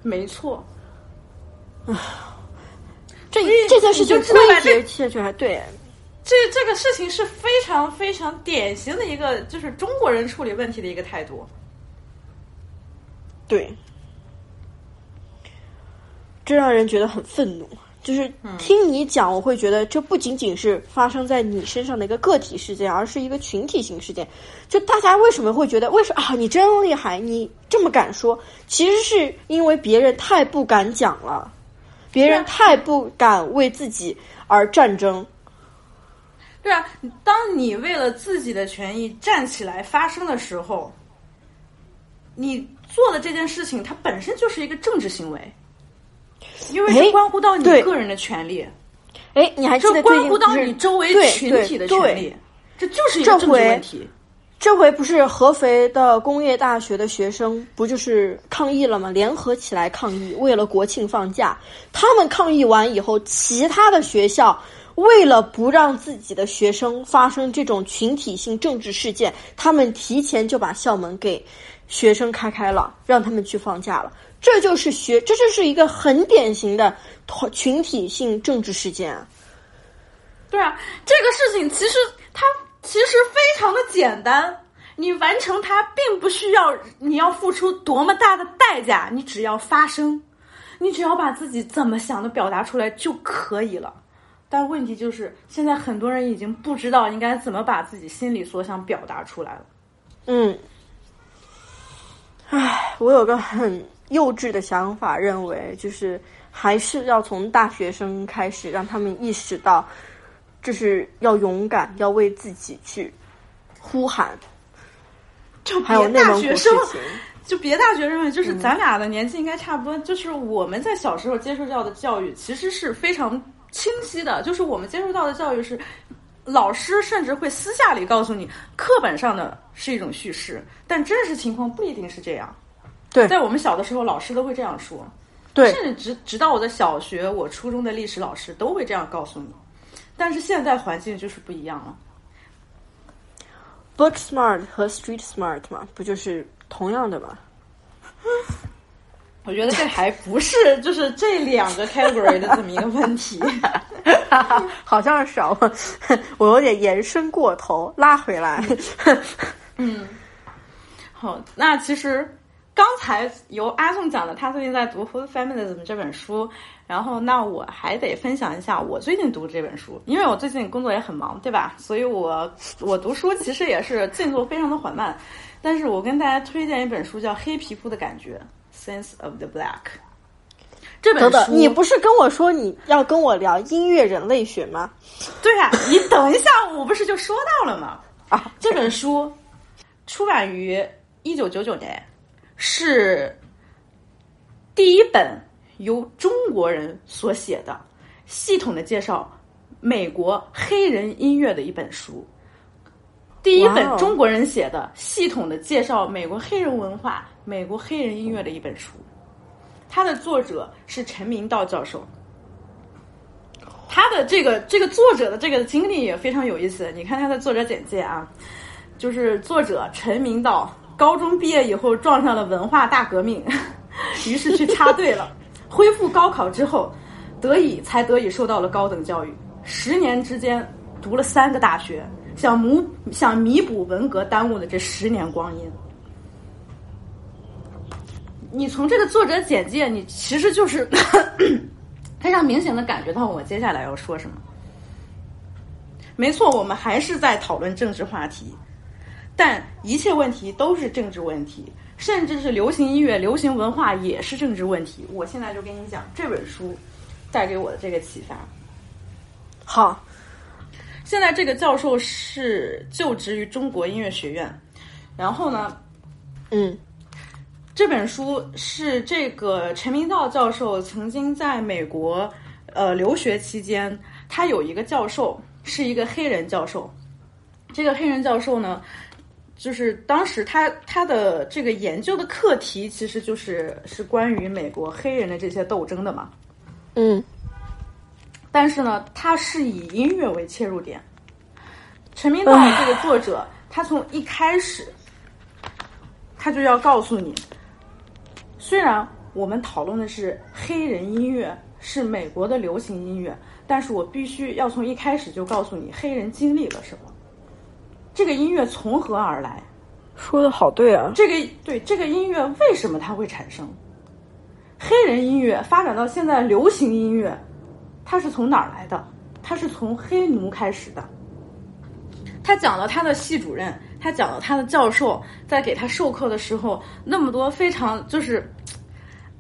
没错。啊这以这件事情你就知道吧归结下去还对，这这个事情是非常非常典型的一个，就是中国人处理问题的一个态度。对，这让人觉得很愤怒。就是听你讲，我会觉得这不仅仅是发生在你身上的一个个体事件，而是一个群体性事件。就大家为什么会觉得，为什么啊？你真厉害，你这么敢说？其实是因为别人太不敢讲了，别人太不敢为自己而战争。对啊，当你为了自己的权益站起来发声的时候，你做的这件事情，它本身就是一个政治行为，因为哎这关乎到你个人的权利，哎，你还记这得最关乎到你周围群体的权利，这就是一个政治问题。这回不是合肥的工业大学的学生不就是抗议了吗？联合起来抗议，为了国庆放假。他们抗议完以后，其他的学校为了不让自己的学生发生这种群体性政治事件，他们提前就把校门给学生开开了，让他们去放假了。这就是学，这就是一个很典型的团群体性政治事件啊。对啊，这个事情其实它其实非常的简单，你完成它并不需要你要付出多么大的代价，你只要发声，你只要把自己怎么想的表达出来就可以了。但问题就是，现在很多人已经不知道应该怎么把自己心里所想表达出来了。嗯，唉，我有个很幼稚的想法，认为就是还是要从大学生开始，让他们意识到，就是要勇敢，要为自己去呼喊。就别大学生就别大学生们，就是咱俩的年纪应该差不多。就是我们在小时候接受到的教育，其实是非常清晰的。就是我们接受到的教育是，老师甚至会私下里告诉你，课本上的是一种叙事，但真实情况不一定是这样。对在我们小的时候，老师都会这样说。对甚至直直到我的小学、我初中的历史老师都会这样告诉你。但是现在环境就是不一样了。，book smart 和 street smart 嘛，不就是同样的吗。我觉得这还不是就是这两个 category 的这么一个问题。好像是啊，我 我有点延伸过头，拉回来。嗯，好，那其实刚才由阿宋讲的，他最近在读《Food Feminism》这本书，然后那我还得分享一下我最近读这本书，因为我最近工作也很忙，对吧？所以我我读书其实也是进度非常的缓慢，但是我跟大家推荐一本书叫《黑皮肤的感觉》（Sense of the Black）。这本书，等等，你不是跟我说你要跟我聊音乐人类学吗？对啊、你等一下，我不是就说到了吗？啊，这本书出版于一九九九年，是第一本由中国人所写的系统的介绍美国黑人音乐的一本书。第一本中国人写的系统的介绍美国黑人文化、美国黑人音乐的一本书。它的作者是陈明道教授。他的这个这个作者的这个经历也非常有意思。你看他的作者简介啊，就是作者陈明道高中毕业以后撞上了文化大革命，于是去插队了。恢复高考之后，得以才得以受到了高等教育。十年之间读了三个大学，想弥想弥补文革耽误的这十年光阴。你从这个作者简介，你其实就是 非常明显的感觉到我接下来要说什么。没错，我们还是在讨论政治话题，但一切问题都是政治问题，甚至是流行音乐、流行文化也是政治问题。我现在就跟你讲这本书带给我的这个启发。好，现在这个教授是就职于中国音乐学院，然后呢，嗯这本书是这个陈明道教授曾经在美国呃留学期间，他有一个教授是一个黑人教授，这个黑人教授呢，就是当时他他的这个研究的课题其实就是是关于美国黑人的这些斗争的嘛，嗯但是呢，他是以音乐为切入点。陈明道这个作者，他从一开始，他就要告诉你，虽然我们讨论的是黑人音乐，是美国的流行音乐，但是我必须要从一开始就告诉你，黑人经历了什么，这个音乐从何而来，说的好对啊，这个对这个音乐为什么它会产生？黑人音乐发展到现在流行音乐，它是从哪儿来的？它是从黑奴开始的。他讲了他的系主任，他讲了他的教授在给他授课的时候，那么多非常就是，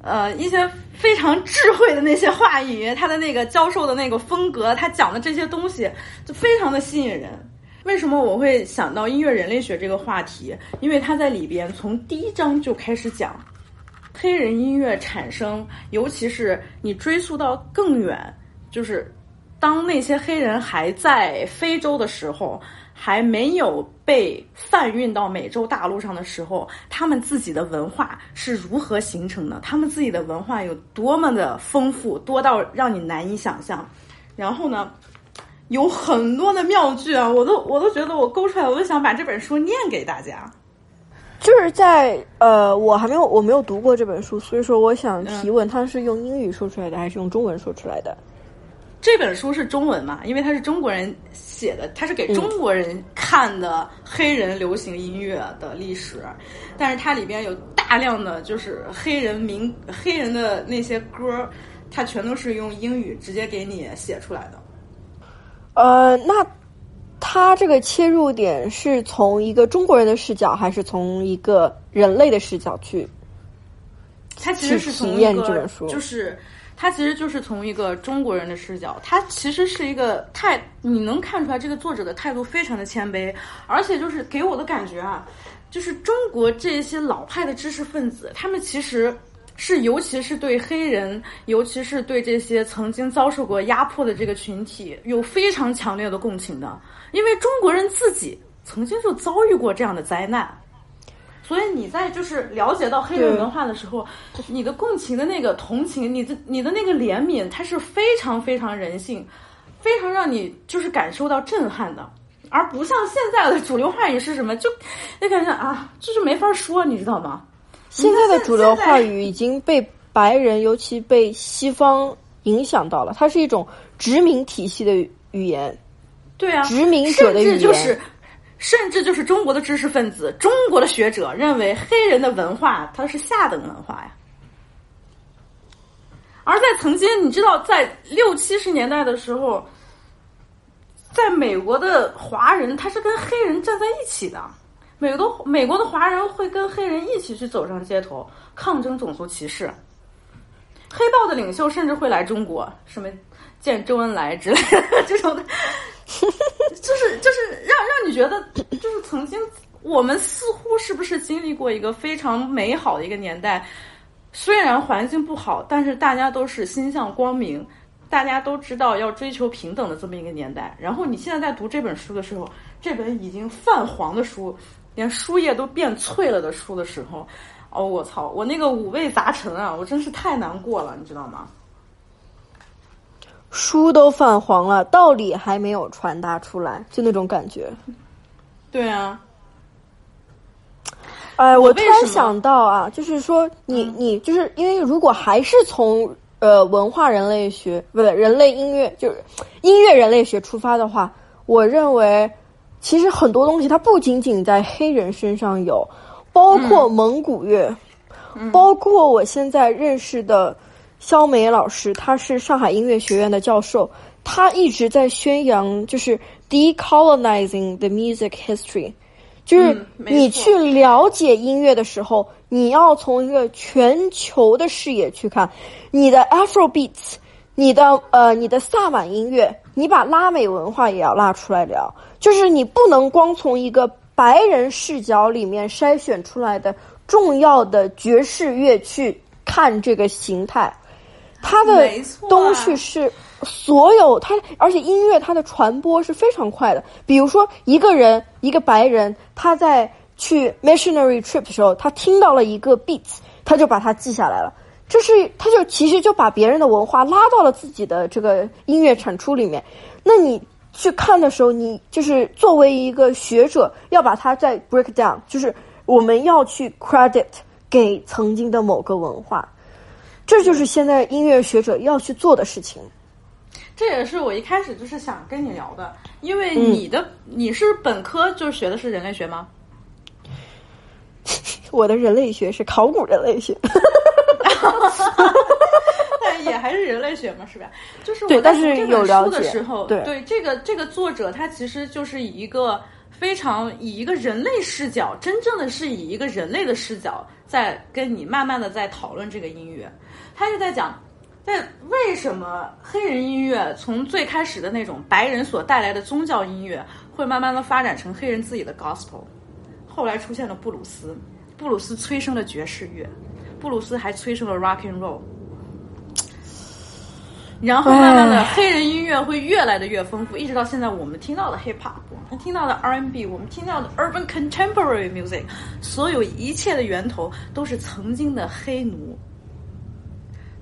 呃，一些非常智慧的那些话语，他的那个教授的那个风格，他讲的这些东西就非常的吸引人。为什么我会想到音乐人类学这个话题？因为他在里边从第一章就开始讲黑人音乐产生，尤其是你追溯到更远，就是当那些黑人还在非洲的时候，还没有被贩运到美洲大陆上的时候，他们自己的文化是如何形成的？他们自己的文化有多么的丰富，多到让你难以想象。然后呢，有很多的妙句啊，我都我都觉得我勾出来，我都想把这本书念给大家。就是在呃，我还没有我没有读过这本书，所以说我想提问，它是用英语说出来的还是用中文说出来的？这本书是中文嘛？因为它是中国人写的，它是给中国人看的黑人流行音乐的历史，但是它里边有大量的就是黑人民黑人的那些歌，它全都是用英语直接给你写出来的。呃，那他这个切入点是从一个中国人的视角，还是从一个人类的视角去？他其实是从一个就是他其实就是从一个中国人的视角，他其实是一个态，你能看出来这个作者的态度非常的谦卑，而且就是给我的感觉啊，就是中国这些老派的知识分子，他们其实。是，尤其是对黑人，尤其是对这些曾经遭受过压迫的这个群体，有非常强烈的共情的，因为中国人自己曾经就遭遇过这样的灾难。所以你在就是了解到黑人文化的时候，你的共情的那个同情，你的你的那个怜悯，它是非常非常人性，非常让你就是感受到震撼的。而不像现在的主流话语是什么，就那感觉啊，就是没法说，你知道吗？现在的主流话语。已经被白人，尤其被西方影响到了，它是一种殖民体系的语言。对啊，殖民者的语言甚至就是，甚至就是中国的知识分子、中国的学者认为黑人的文化它是下等文化呀。而在曾经，你知道，在六七十年代的时候，在美国的华人他是跟黑人站在一起的，美国美国的华人会跟黑人一起去走上街头抗争种族歧视。黑豹的领袖甚至会来中国，什么见周恩来之类的 这种的，就是就是让让你觉得，就是曾经我们似乎是不是经历过一个非常美好的一个年代？虽然环境不好，但是大家都是心向光明，大家都知道要追求平等的这么一个年代。然后你现在在读这本书的时候，这本已经泛黄的书，连书页都变脆了的书的时候，哦，我操，我那个五味杂陈啊，我真是太难过了，你知道吗？书都泛黄了，道理还没有传达出来，就那种感觉。对啊，哎，我突然想到啊，就是说你嗯你就是因为如果还是从呃文化人类学不对人类音乐就是音乐人类学出发的话，我认为其实很多东西它不仅仅在黑人身上有，包括蒙古乐，包括我现在认识的肖梅老师，他是上海音乐学院的教授，他一直在宣扬就是 decolonizing the music history。就是你去了解音乐的时候，你要从一个全球的视野去看，你的 Afro beats，你的呃你的萨满音乐，你把拉美文化也要拉出来聊，就是你不能光从一个白人视角里面筛选出来的重要的爵士乐去看这个形态，它的东西是所有它，而且音乐它的传播是非常快的。比如说，一个人，一个白人，他在去 missionary trip 的时候，他听到了一个 beats，他就把它记下来了。这是，他就其实就把别人的文化拉到了自己的这个音乐产出里面。那你去看的时候，你就是作为一个学者，要把它再 break down，就是我们要去 credit 给曾经的某个文化。这就是现在音乐学者要去做的事情。这也是我一开始就是想跟你聊的，因为你的、你是本科就是学的是人类学吗？我的人类学是考古人类学，但也还是人类学嘛，是吧？就是我对但是在读这本书的解时候，对这个这个作者他其实就是以一个非常以一个人类视角，真正的是以一个人类的视角，在跟你慢慢的在讨论这个音乐。他就在讲，在为什么黑人音乐从最开始的那种白人所带来的宗教音乐，会慢慢的发展成黑人自己的 gospel，后来出现了布鲁斯，布鲁斯催生了爵士乐，布鲁斯还催生了 rock and roll。然后慢慢的，黑人音乐会越来的越丰富，一直到现在我们听到的 hip hop，我们听到的 R&B，我们听到的 urban contemporary music，所有一切的源头都是曾经的黑奴，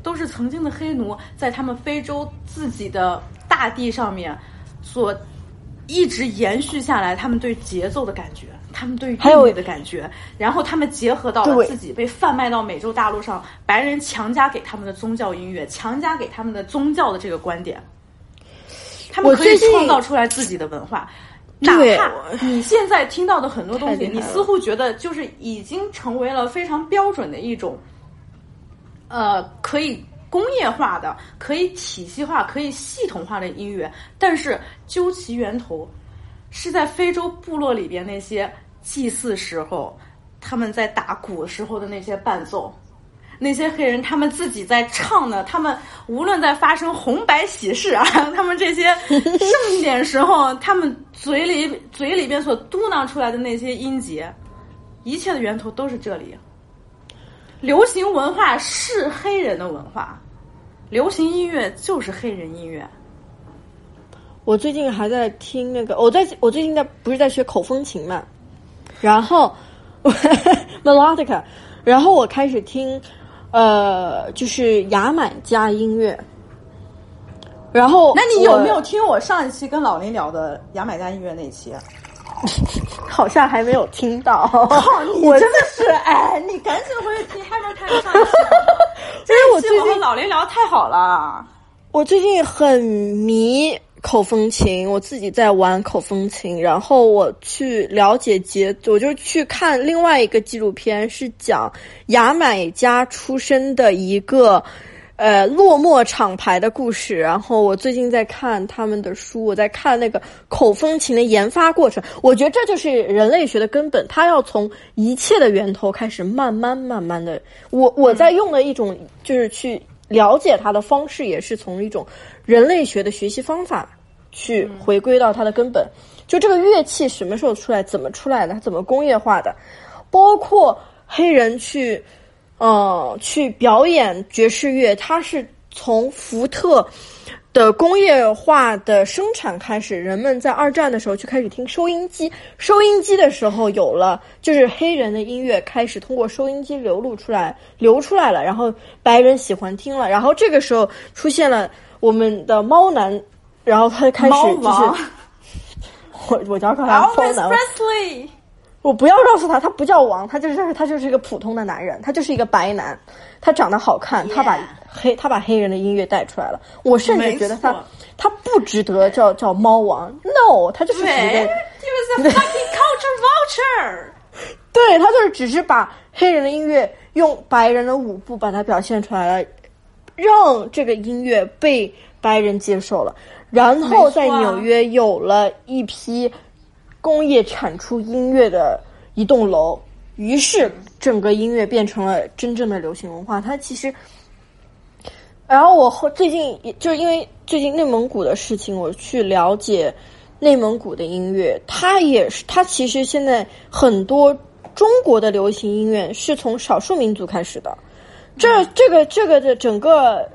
都是曾经的黑奴在他们非洲自己的大地上面所一直延续下来，他们对节奏的感觉，他们对韵律的感觉，然后他们结合到了自己被贩卖到美洲大陆上，白人强加给他们的宗教音乐，强加给他们的宗教的这个观点，他们可以创造出来自己的文化。哪怕你现在听到的很多东西，你似乎觉得就是已经成为了非常标准的一种，呃，可以工业化的、可以体系化、可以系统化的音乐，但是究其源头，是在非洲部落里边那些祭祀时候，他们在打鼓时候的那些伴奏。那些黑人他们自己在唱的，他们无论在发生红白喜事啊，他们这些盛典时候，他们嘴里嘴里边所嘟囔出来的那些音节，一切的源头都是这里。流行文化是黑人的文化，流行音乐就是黑人音乐。我最近还在听那个，我在我最近在不是在学口风琴嘛，然后 melodica，然后我开始听，呃，就是牙买加音乐，然后，那你有我没有听我上一期跟老林聊的牙买加音乐那期？好像还没有听到。你真的是，哎，你赶紧回去听，还没看上一期。因为我最近期我和老林聊得太好了。我最近很迷口风琴，我自己在玩口风琴，然后我去了解节，我就去看另外一个纪录片，是讲牙买加出生的一个。呃，落寞厂牌的故事。然后我最近在看他们的书，我在看那个口风琴的研发过程。我觉得这就是人类学的根本，它要从一切的源头开始，慢慢慢慢的。我我在用的一种就是去了解它的方式，也是从一种人类学的学习方法去回归到它的根本。就这个乐器什么时候出来，怎么出来的，它怎么工业化的，包括黑人去。呃，去表演爵士乐，它是从福特的工业化的生产开始，人们在二战的时候就开始听收音机，收音机的时候有了，就是黑人的音乐开始通过收音机流露出来，流出来了，然后白人喜欢听了，然后这个时候出现了我们的猫男，然后他开始就是，我我叫他猫 Elvis 男。Presley，我不要告诉他，他不叫王，他就是他就是一个普通的男人，他就是一个白男，他长得好看，他把黑他把黑人的音乐带出来了。我甚至觉得他他不值得叫叫猫王，no，他就是对一个，he was a fucking culture vulture。对他就是只是把黑人的音乐用白人的舞步把它表现出来了，让这个音乐被白人接受了，然后在纽约有了一批工业产出音乐的一栋楼，于是整个音乐变成了真正的流行文化。它其实。然后我后最近就是因为最近内蒙古的事情，我去了解内蒙古的音乐，它也是它其实现在很多中国的流行音乐是从少数民族开始的，这这个这个的整个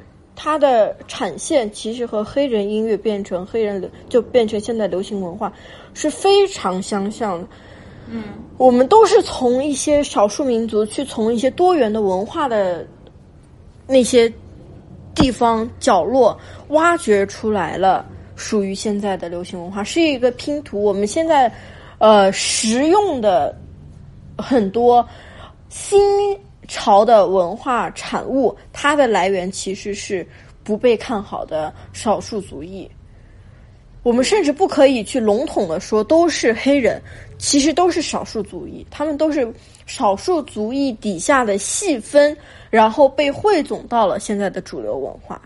它的产线其实和黑人音乐变成黑人流就变成现在流行文化是非常相像的。嗯，我们都是从一些少数民族去从一些多元的文化的那些地方角落挖掘出来了属于现在的流行文化，是一个拼图。我们现在呃实用的很多新潮的文化产物，它的来源其实是不被看好的少数族裔。我们甚至不可以去笼统的说都是黑人，其实都是少数族裔，他们都是少数族裔底下的细分，然后被汇总到了现在的主流文化。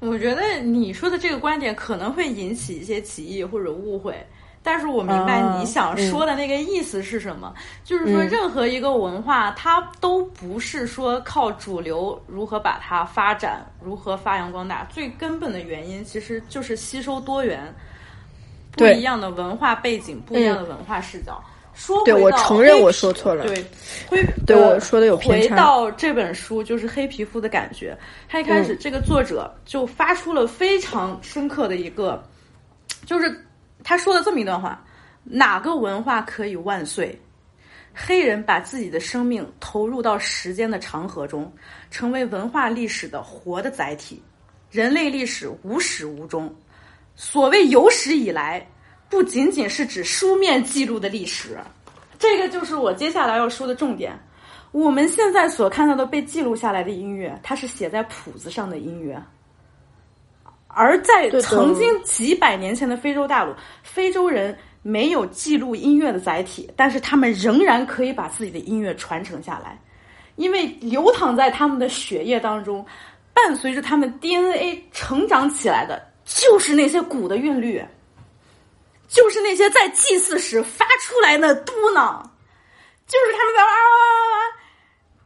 我觉得你说的这个观点可能会引起一些歧义或者误会，但是我明白啊你想说的那个意思是什么，就是说嗯。任何一个文化，它都不是说靠主流如何把它发展、如何发扬光大，最根本的原因其实就是吸收多元、不一样的文化背景、不一样的文化视角。说对我回到承认我说错了。对，灰对呃我说的有偏差。回到这本书就是黑皮肤的感觉，他一开始嗯。这个作者就发出了非常深刻的一个，就是他说了这么一段话：哪个文化可以万岁？黑人把自己的生命投入到时间的长河中，成为文化历史的活的载体。人类历史无始无终，所谓有史以来，不仅仅是指书面记录的历史，这个就是我接下来要说的重点。我们现在所看到的被记录下来的音乐，它是写在谱子上的音乐，而在曾经几百年前的非洲大陆，非洲人没有记录音乐的载体，但是他们仍然可以把自己的音乐传承下来，因为流淌在他们的血液当中，伴随着他们 DNA 成长起来的，就是那些鼓的韵律，就是那些在祭祀时发出来的嘟囔，就是他们在哇哇哇哇，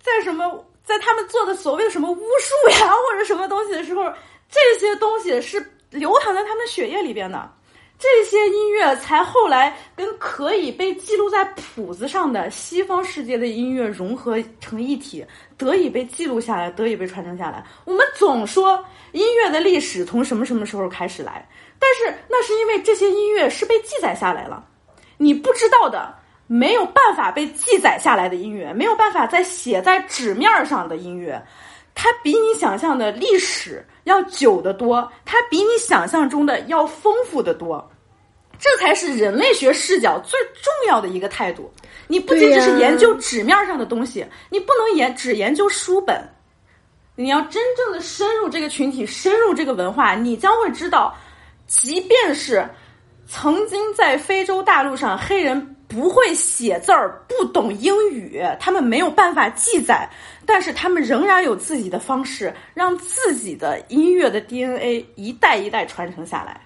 在什么，在他们做的所谓的什么巫术呀或者什么东西的时候，这些东西是流淌在他们血液里边的。这些音乐才后来跟可以被记录在谱子上的西方世界的音乐融合成一体，得以被记录下来，得以被传承下来。我们总说音乐的历史从什么什么时候开始来，但是那是因为这些音乐是被记载下来了。你不知道的，没有办法被记载下来的音乐，没有办法在写在纸面上的音乐，它比你想象的历史要久得多，它比你想象中的要丰富的多。这才是人类学视角最重要的一个态度。你不仅仅是研究纸面上的东西，你不能研只研究书本，你要真正的深入这个群体，深入这个文化，你将会知道，即便是曾经在非洲大陆上，黑人不会写字儿，不懂英语，他们没有办法记载，但是他们仍然有自己的方式，让自己的音乐的 DNA 一代一代传承下来。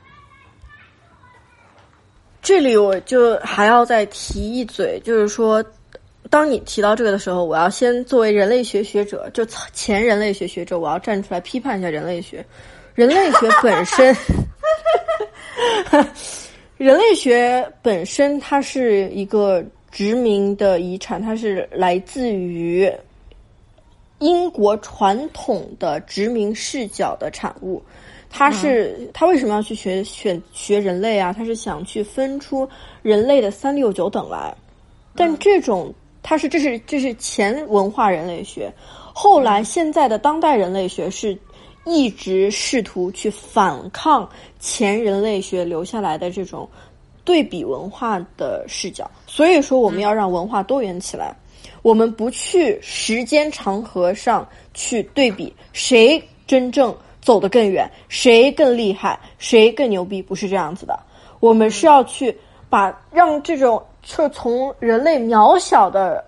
这里我就还要再提一嘴，就是说，当你提到这个的时候，我要先作为人类学学者，就前人类学学者，我要站出来批判一下人类学。人类学本身，人类学本身它是一个殖民的遗产，它是来自于英国传统的殖民视角的产物。他是他为什么要去学选学人类啊？他是想去分出人类的三六九等来，但这种他是这是这是前文化人类学，后来现在的当代人类学是一直试图去反抗前人类学留下来的这种对比文化的视角。所以说，我们要让文化多元起来，我们不去时间长河上去对比谁真正。走得更远，谁更厉害，谁更牛逼？不是这样子的。我们是要去把让这种，就从人类渺小的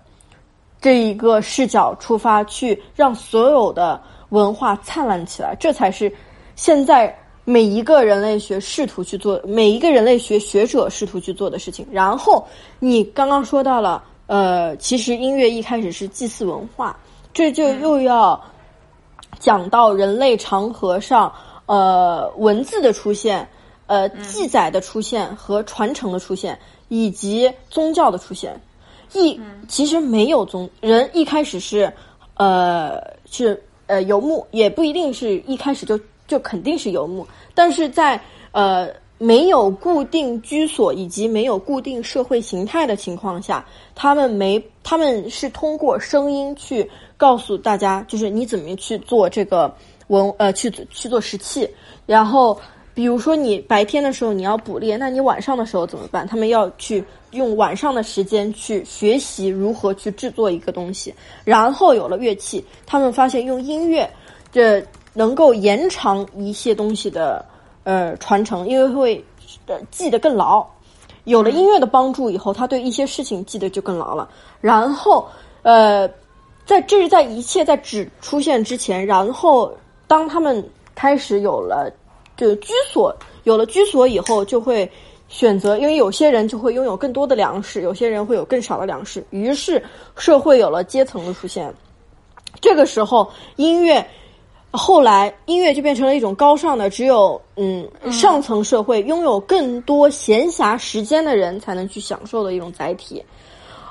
这一个视角出发，去让所有的文化灿烂起来。这才是现在每一个人类学试图去做，每一个人类学学者试图去做的事情。然后你刚刚说到了，呃，其实音乐一开始是祭祀文化，这就又要。讲到人类长河上，呃，文字的出现，呃，记载的出现和传承的出现，以及宗教的出现，一其实没有宗人一开始是，呃，是呃游牧，也不一定是一开始就就肯定是游牧，但是在呃没有固定居所以及没有固定社会形态的情况下，他们没他们是通过声音去。告诉大家，就是你怎么去做这个文呃去去做石器，然后比如说你白天的时候你要捕猎，那你晚上的时候怎么办？他们要去用晚上的时间去学习如何去制作一个东西，然后有了乐器，他们发现用音乐这能够延长一些东西的呃传承，因为会呃记得更牢。有了音乐的帮助以后，他对一些事情记得就更牢了。然后呃。在这是在一切在纸出现之前，然后当他们开始有了就居所，有了居所以后，就会选择，因为有些人就会拥有更多的粮食，有些人会有更少的粮食，于是社会有了阶层的出现。这个时候，音乐后来音乐就变成了一种高尚的，只有嗯上层社会拥有更多闲暇时间的人才能去享受的一种载体。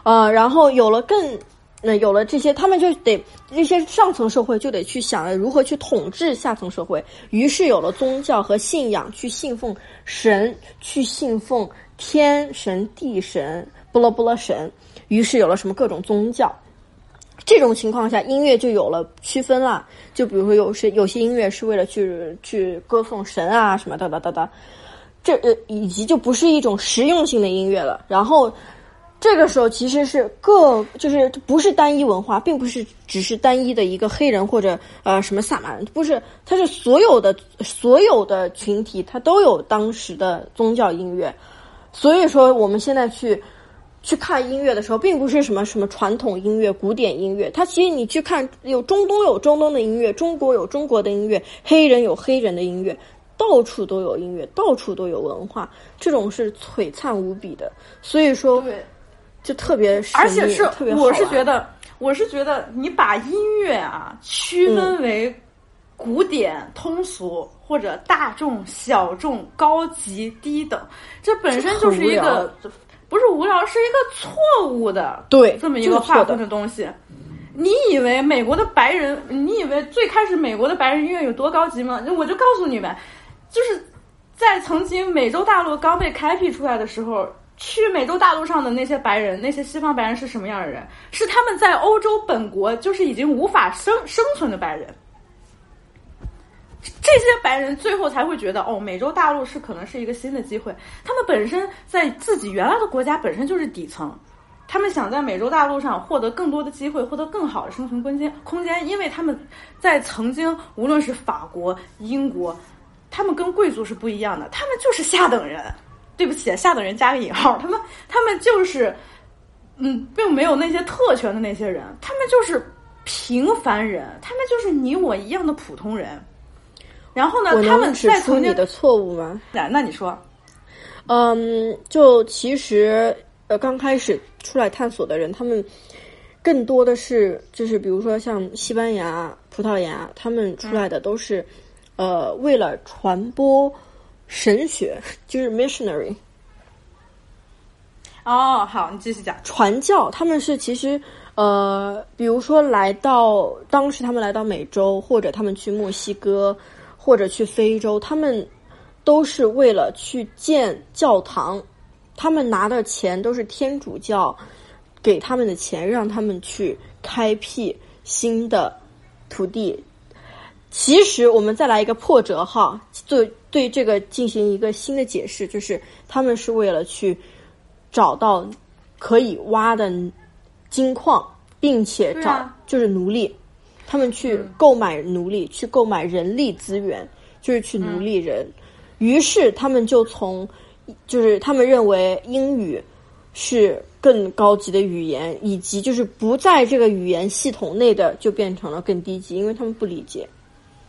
呃，然后有了更。那有了这些，他们就得那些上层社会就得去想如何去统治下层社会。于是有了宗教和信仰，去信奉神，去信奉天神、地神、不拉不拉神。于是有了什么各种宗教。这种情况下，音乐就有了区分了。就比如说，有些有些音乐是为了去去歌颂神啊什么的哒哒哒，这呃以及就不是一种实用性的音乐了。然后。这个时候其实是各就是不是单一文化，并不是只是单一的一个黑人或者呃什么萨满人，不是，它是所有的所有的群体，它都有当时的宗教音乐。所以说，我们现在去去看音乐的时候，并不是什么什么传统音乐、古典音乐，它其实你去看有中东有中东的音乐，中国有中国的音乐，黑人有黑人的音乐，到处都有音乐，到处都有文化，这种是璀璨无比的。所以说。就特别，而且是，我是觉得，我是觉得，你把音乐啊区分为古典、通俗或者大众、小众、高级、低等，这本身就是一个不是无聊，是一个错误的，对，这么一个划分的东西。你以为美国的白人，你以为最开始美国的白人音乐有多高级吗？我就告诉你们，就是在曾经美洲大陆刚被开辟出来的时候。去美洲大陆上的那些白人，那些西方白人是什么样的人？是他们在欧洲本国就是已经无法生生存的白人。这些白人最后才会觉得，哦，美洲大陆是可能是一个新的机会。他们本身在自己原来的国家本身就是底层，他们想在美洲大陆上获得更多的机会，获得更好的生存空间空间，因为他们在曾经无论是法国、英国，他们跟贵族是不一样的，他们就是下等人。对不起，下等人加个引号，他们他们就是，嗯，并没有那些特权的那些人，他们就是平凡人，他们就是你我一样的普通人。然后呢，他们在曾经，的错误吗？那那你说，嗯，就其实呃，刚开始出来探索的人，他们更多的是就是比如说像西班牙、葡萄牙，他们出来的都是、呃为了传播神学，就是 missionary 哦，好，你继续讲。传教，他们是其实呃，比如说来到当时他们来到美洲，或者他们去墨西哥，或者去非洲，他们都是为了去建教堂，他们拿的钱都是天主教给他们的钱，让他们去开辟新的土地。其实我们再来一个破折号，对对这个进行一个新的解释，就是他们是为了去找到可以挖的金矿，并且找、啊就是奴隶，他们去购买奴隶，去购买人力资源，就是去奴隶人。于是他们就从，就是他们认为英语是更高级的语言，以及就是不在这个语言系统内的，就变成了更低级，因为他们不理解。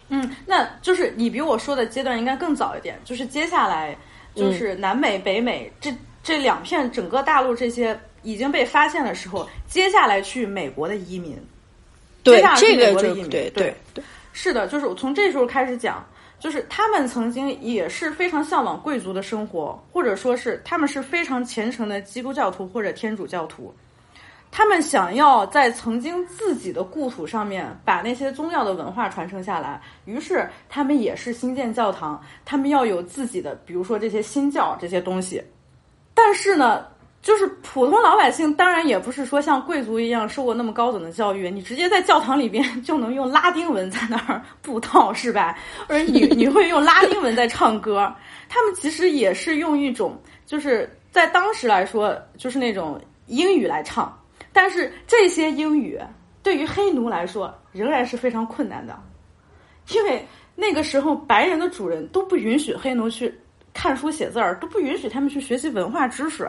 嗯，那就是你比我说的阶段应该更早一点，就是接下来就是南美、北美这这两片整个大陆这些已经被发现的时候，接下来去美国的移民，对接下来是这个美国的移民，就对对对，是的，就是我从这时候开始讲，就是他们曾经也是非常向往贵族的生活，或者说是他们是非常虔诚的基督教徒或者天主教徒，他们想要在曾经自己的故土上面把那些宗教的文化传承下来，于是他们也是新建教堂，他们要有自己的，比如说这些新教这些东西，但是呢。就是普通老百姓，当然也不是说像贵族一样受过那么高等的教育，你直接在教堂里边就能用拉丁文在那儿布道，是吧？或者你你会用拉丁文在唱歌，他们其实也是用一种，就是在当时来说，就是那种英语来唱，但是这些英语对于黑奴来说仍然是非常困难的，因为那个时候白人的主人都不允许黑奴去看书写字儿，都不允许他们去学习文化知识。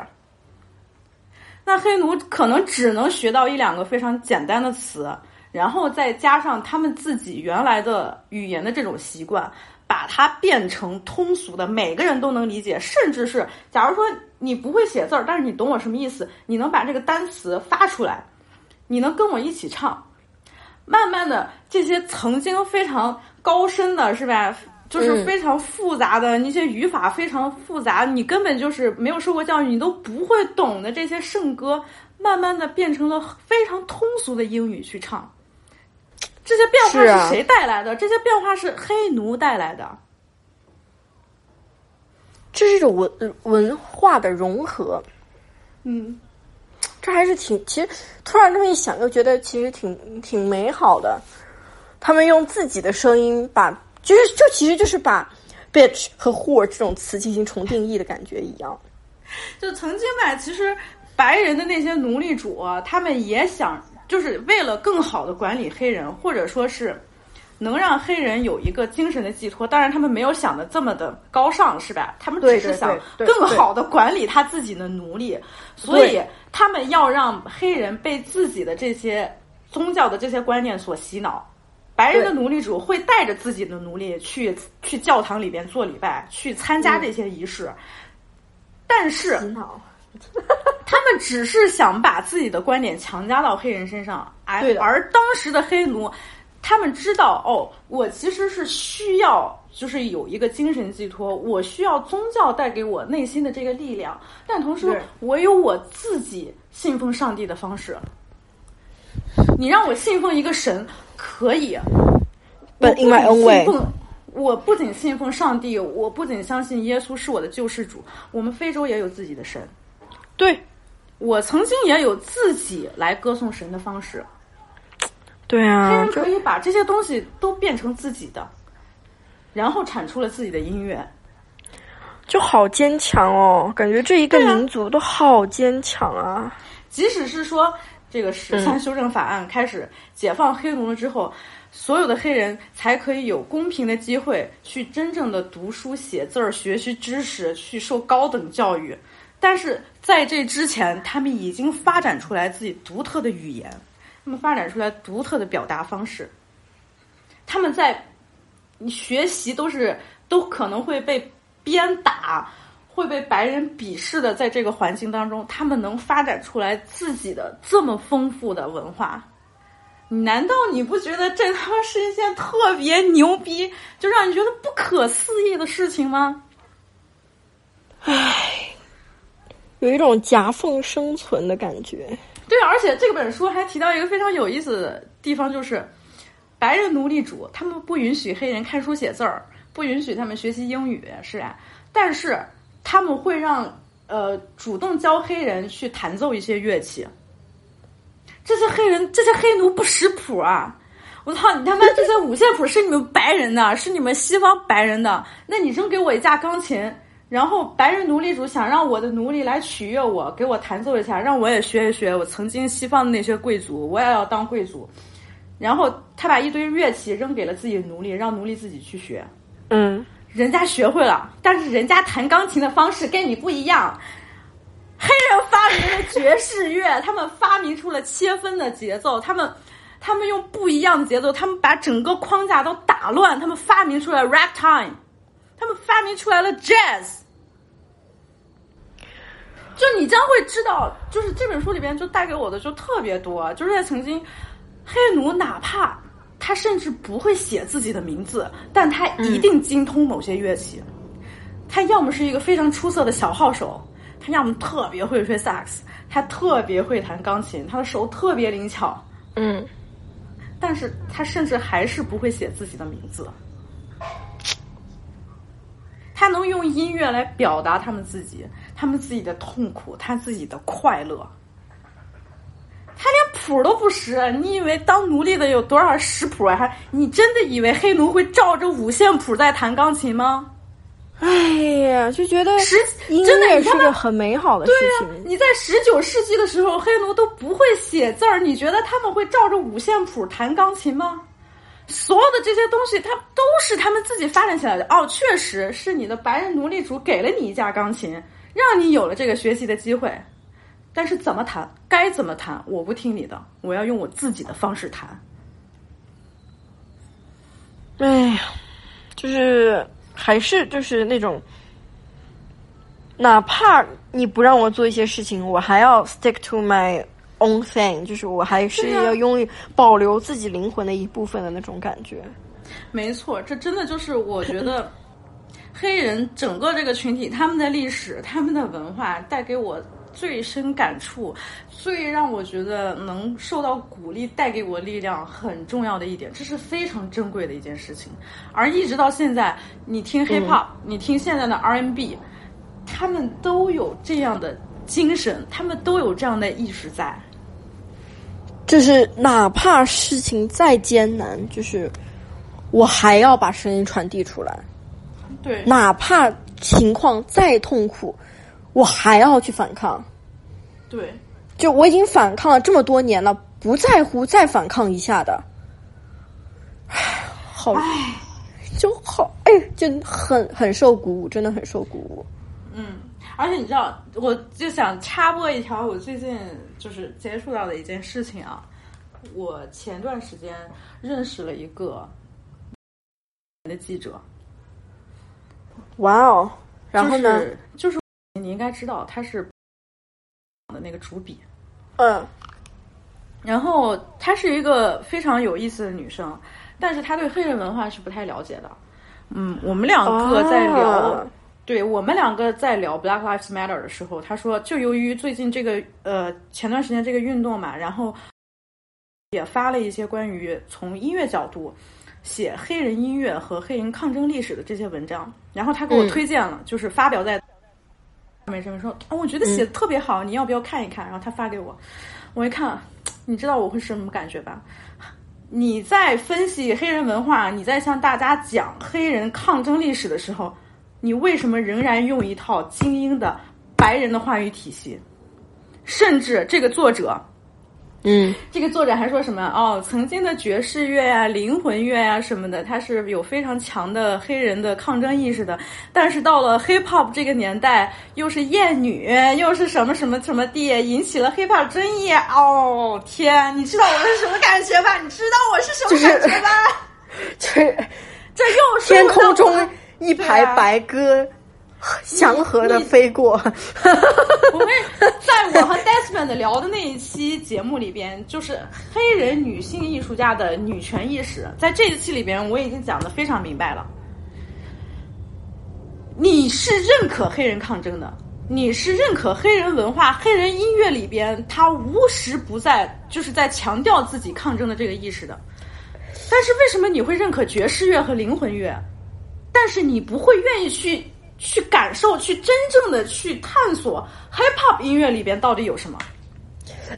那黑奴可能只能学到一两个非常简单的词，然后再加上他们自己原来的语言的这种习惯，把它变成通俗的，每个人都能理解。甚至是，假如说你不会写字儿，但是你懂我什么意思，你能把这个单词发出来，你能跟我一起唱。慢慢的，这些曾经非常高深的，是吧？就是非常复杂的那些语法非常复杂，你根本就是没有受过教育，你都不会懂的这些圣歌，慢慢的变成了非常通俗的英语去唱。这些变化是谁带来的？这些变化是黑奴带来的。这是一种文文化的融合，嗯，这还是挺……其实突然这么一想，又觉得其实挺挺美好的。他们用自己的声音把，就是就其实就是把 bitch 和 whore 这种词进行重定义的感觉一样。就曾经吧，其实白人的那些奴隶主啊，他们也想，就是为了更好的管理黑人，或者说是能让黑人有一个精神的寄托。当然，他们没有想的这么的高尚，是吧？他们只是想更好的管理他自己的奴隶，所以他们要让黑人被自己的这些宗教的这些观念所洗脑。白人的奴隶主会带着自己的奴隶去去教堂里边做礼拜，去参加这些仪式，但是洗脑，他们只是想把自己的观点强加到黑人身上，而对而当时的黑奴，他们知道哦，我其实是需要就是有一个精神寄托，我需要宗教带给我内心的这个力量，但同时我有我自己信奉上帝的方式。你让我信奉一个神可以 But 我不 in my 仅 own 信 way 奉我不仅信奉上帝，我不仅相信耶稣是我的救世主，我们非洲也有自己的神。对我曾经也有自己来歌颂神的方式，对啊黑人，可以把这些东西都变成自己的。然后产出了自己的音乐。就好坚强哦，感觉这一个民族都好坚强啊。即使是说这个十三修正法案开始解放黑奴了之后，所有的黑人才可以有公平的机会去真正的读书写字儿、学习知识、去受高等教育。但是在这之前，他们已经发展出来自己独特的语言，他们发展出来独特的表达方式。他们在你学习都是都可能会被鞭打，会被白人鄙视的，在这个环境当中，他们能发展出来自己的这么丰富的文化。难道你不觉得这他妈是一件特别牛逼，就让你觉得不可思议的事情吗？唉，有一种夹缝生存的感觉。对，而且这本书还提到一个非常有意思的地方，就是白人奴隶主他们不允许黑人看书写字儿，不允许他们学习英语，是啊，但是他们会让呃主动教黑人去弹奏一些乐器。这些黑人，这些黑奴不识谱啊！我操，你他妈这些五线谱是你们白人的，是你们西方白人的，那你扔给我一架钢琴。然后白人奴隶主想让我的奴隶来取悦我，给我弹奏一下，让我也学一学我曾经西方的那些贵族，我也要当贵族。然后他把一堆乐器扔给了自己的奴隶，让奴隶自己去学。嗯，人家学会了，但是人家弹钢琴的方式跟你不一样。黑人发明了爵士乐，他们发明出了切分的节奏，他们他们用不一样的节奏，他们把整个框架都打乱，他们发明出来 rap time，他们发明出来了 jazz。就你将会知道，就是这本书里边就带给我的就特别多，就是在曾经，黑奴哪怕他甚至不会写自己的名字，但他一定精通某些乐器。他要么是一个非常出色的小号手，他要么特别会吹萨克斯，他特别会弹钢琴，他的手特别灵巧。嗯，但是他甚至还是不会写自己的名字。他能用音乐来表达他们自己，他们自己的痛苦，他自己的快乐。他连谱都不识，你以为当奴隶的有多少识谱啊？还你真的以为黑奴会照着五线谱在弹钢琴吗？哎呀，就觉得十音真的是个很美好的事对情。呀、你在十九世纪的时候，黑奴都不会写字儿，你觉得他们会照着五线谱弹钢琴吗？所有的这些东西，它都是他们自己发展起来的。哦，确实是你的白人奴隶主给了你一架钢琴，让你有了这个学习的机会。但是怎么弹，该怎么弹，我不听你的，我要用我自己的方式弹。哎呀，就是还是就是那种，哪怕你不让我做一些事情，我还要 stick to my own thing，就是我还是要拥有保留自己灵魂的一部分的那种感觉。没错，这真的就是我觉得黑人整个这个群体，他们的历史、他们的文化带给我最深感触，最让我觉得能受到鼓励、带给我力量很重要的一点，这是非常珍贵的一件事情。而一直到现在，你听 hip hop，、你听现在的 R N B，他们都有这样的精神，他们都有这样的意识在。就是哪怕事情再艰难，就是我还要把声音传递出来，对，哪怕情况再痛苦，我还要去反抗。对，就我已经反抗了这么多年了，不在乎再反抗一下的，唉，好，就好，哎，就很很受鼓舞，真的很受鼓舞。嗯，而且你知道，我就想插播一条我最近就是接触到的一件事情啊。我前段时间认识了一个的记者，哇哦，然后呢？就是、就是你应该知道他是的那个主笔，嗯然后她是一个非常有意思的女生，但是她对黑人文化是不太了解的。嗯，我们两个在聊。啊对我们两个在聊 Black Lives Matter 的时候，他说，就由于最近这个呃前段时间这个运动嘛，然后也发了一些关于从音乐角度写黑人音乐和黑人抗争历史的这些文章，然后他给我嗯推荐了，就是发表在上面上面说，哦，我觉得写的特别好，你要不要看一看？然后他发给我，我一看，你知道我会是什么感觉吧？你在分析黑人文化，你在向大家讲黑人抗争历史的时候，你为什么仍然用一套精英的白人的话语体系？甚至这个作者，嗯这个作者还说什么哦，曾经的爵士乐呀、灵魂乐呀什么的，他是有非常强的黑人的抗争意识的。但是到了 hip hop 这个年代，又是艳女，又是什么什么什么地，引起了 hip hop 争议。哦天，你知道我是什么感觉吧？你知道我是什么感觉吧？就是这又是天空中一排白鸽祥和的飞过。我会在我和 Desmond 聊的那一期节目里边，就是黑人女性艺术家的女权意识，在这一期里边我已经讲的非常明白了。你是认可黑人抗争的，你是认可黑人文化、黑人音乐里边，他无时不在就是在强调自己抗争的这个意识的。但是为什么你会认可爵士乐和灵魂乐？但是你不会愿意去去感受、去真正的去探索 hip hop 音乐里边到底有什么？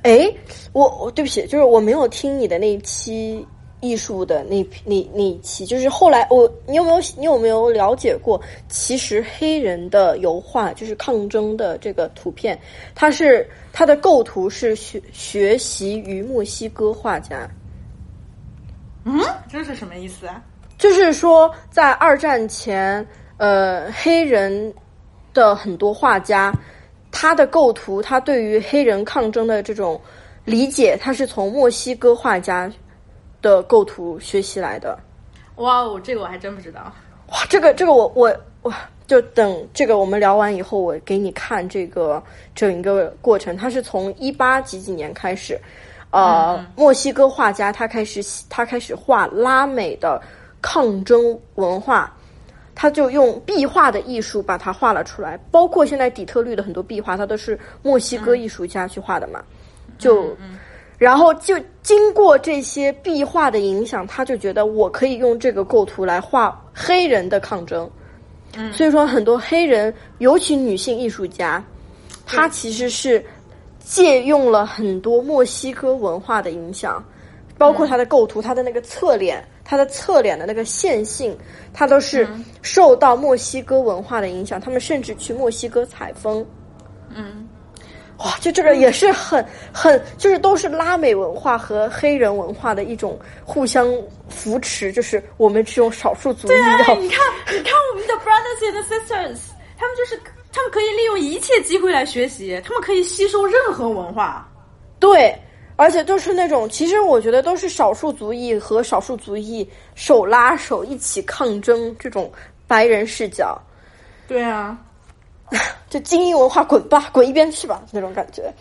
哎，我我对不起，就是我没有听你的那一期艺术的那那那一期，就是后来我你有没有你有没有了解过？其实黑人的油画就是抗争的这个图片，它是它的构图是学学习于墨西哥画家。嗯，这是什么意思啊？就是说，在二战前，呃，黑人的很多画家，他的构图，他对于黑人抗争的这种理解，他是从墨西哥画家的构图学习来的。哇哦，这个我还真不知道。哇，这个这个我我我就等这个我们聊完以后，我给你看这个整一个过程。他是从一八几几年开始，呃，墨西哥画家他开始他开始画拉美的抗争文化，他就用壁画的艺术把它画了出来。包括现在底特律的很多壁画，它都是墨西哥艺术家去画的嘛，就。然后就经过这些壁画的影响，他就觉得我可以用这个构图来画黑人的抗争。嗯，所以说很多黑人，尤其女性艺术家，她其实是借用了很多墨西哥文化的影响，包括她的构图、她的那个侧脸、她的侧脸的那个线性，它都是受到墨西哥文化的影响。他们甚至去墨西哥采风。嗯，哇，就这个也是很很，就是都是拉美文化和黑人文化的一种互相扶持，就是我们这种少数族裔对啊，你看，你看我们的 brothers and sisters，他们就是他们可以利用一切机会来学习，他们可以吸收任何文化。对，而且都是那种，其实我觉得都是少数族裔和少数族裔手拉手一起抗争这种白人视角，对啊，就精英文化滚吧，滚一边去吧那种感觉。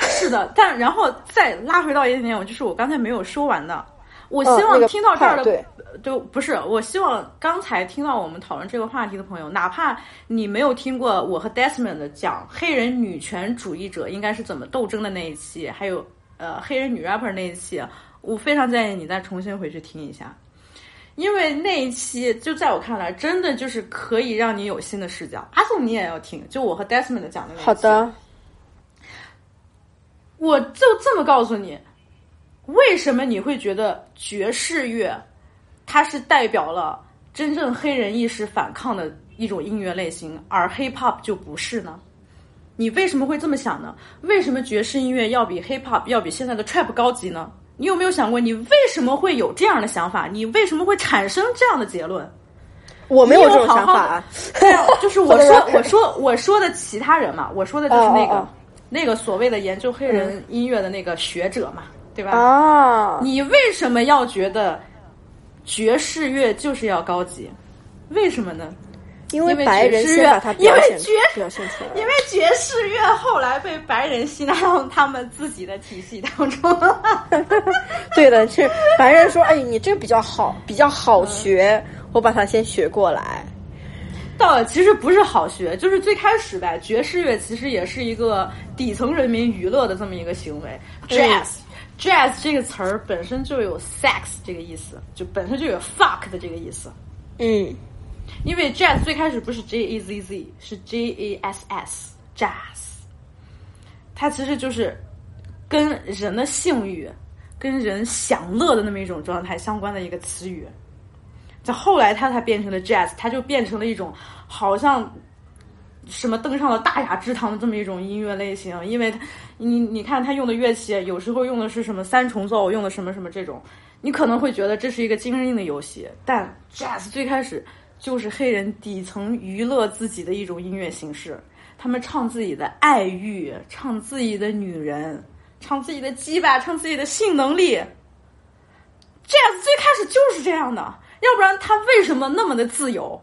是的，但然后再拉回到一点点，就是我刚才没有说完的。我希望听到这儿的，派对就不是我希望刚才听到我们讨论这个话题的朋友，哪怕你没有听过我和 Desmond 讲黑人女权主义者应该是怎么斗争的那一期，还有呃黑人女 rapper 那一期，我非常建议你再重新回去听一下，因为那一期就在我看来，真的就是可以让你有新的视角。阿宋你也要听，就我和 Desmond 讲的那一期。好的，我就这么告诉你，为什么你会觉得爵士乐它是代表了真正黑人意识反抗的一种音乐类型，而 hip hop 就不是呢？你为什么会这么想呢？为什么爵士音乐要比 hip hop 要比现在的 trap 高级呢？你有没有想过，你为什么会有这样的想法？你为什么会产生这样的结论？我没有这种想法就是我说 我说我说的其他人嘛，我说的就是那个、那个所谓的研究黑人音乐的那个学者嘛，对吧？啊，你为什么要觉得爵士乐就是要高级？为什么呢？因为白人先把它因为表现爵表现出来因为爵士乐后来被白人吸纳到他们自己的体系当中。对的，是白人说，哎，你这个比较好，比较好学，我把它先学过来。倒其实不是好学，就是最开始呗，爵士乐其实也是一个底层人民娱乐的这么一个行为。jazz、jazz 这个词儿本身就有 sex 这个意思，就本身就有 fuck 的这个意思。嗯，因为 jazz 最开始不是 J A Z Z，是 J A S S jazz，它其实就是跟人的性欲、跟人享乐的那么一种状态相关的一个词语。在后来，它才变成了 jazz，它就变成了一种好像什么登上了大雅之堂的这么一种音乐类型。因为，你你看他用的乐器，有时候用的是什么三重奏，用的什么什么这种，你可能会觉得这是一个精英的游戏。但 jazz 最开始就是黑人底层娱乐自己的一种音乐形式。他们唱自己的爱欲，唱自己的女人，唱自己的鸡巴，唱自己的性能力。jazz 最开始就是这样的。要不然他为什么那么的自由？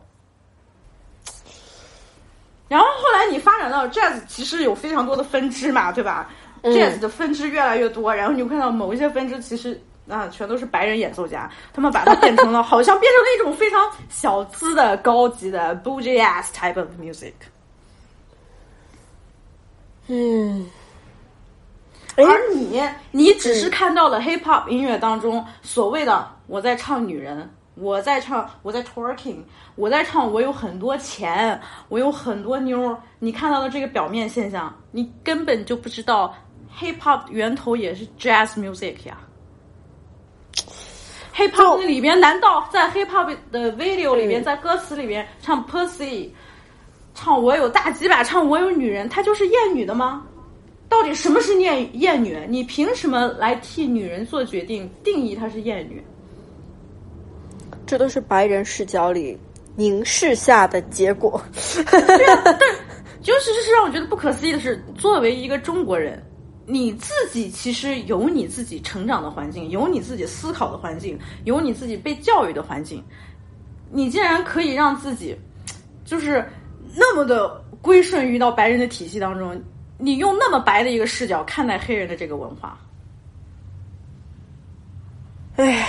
然后后来你发展到 jazz，其实有非常多的分支嘛，对吧？jazz 的分支越来越多，然后你会看到某一些分支其实啊，全都是白人演奏家，他们把它变成了好像变成了一种非常小资的、高级的 bougie ass type of music。嗯，而你，你只是看到了 hip hop 音乐当中所谓的我在唱女人。我在唱，我在 twerking，我在唱，我有很多钱，我有很多妞。你看到的这个表面现象，你根本就不知道 hip hop 源头也是 jazz music 呀。Hip hop 里边难道在 hip hop 的 video 里边，在歌词里边唱 pussy，唱我有大几百，唱我有女人，它就是厌女的吗？到底什么是厌厌女？你凭什么来替女人做决定，定义她是厌女？这都是白人视角里凝视下的结果。对啊，但就是是让我觉得不可思议的是，作为一个中国人，你自己其实有你自己成长的环境，有你自己思考的环境，有你自己被教育的环境，你竟然可以让自己就是那么的归顺于到白人的体系当中，你用那么白的一个视角看待黑人的这个文化，唉。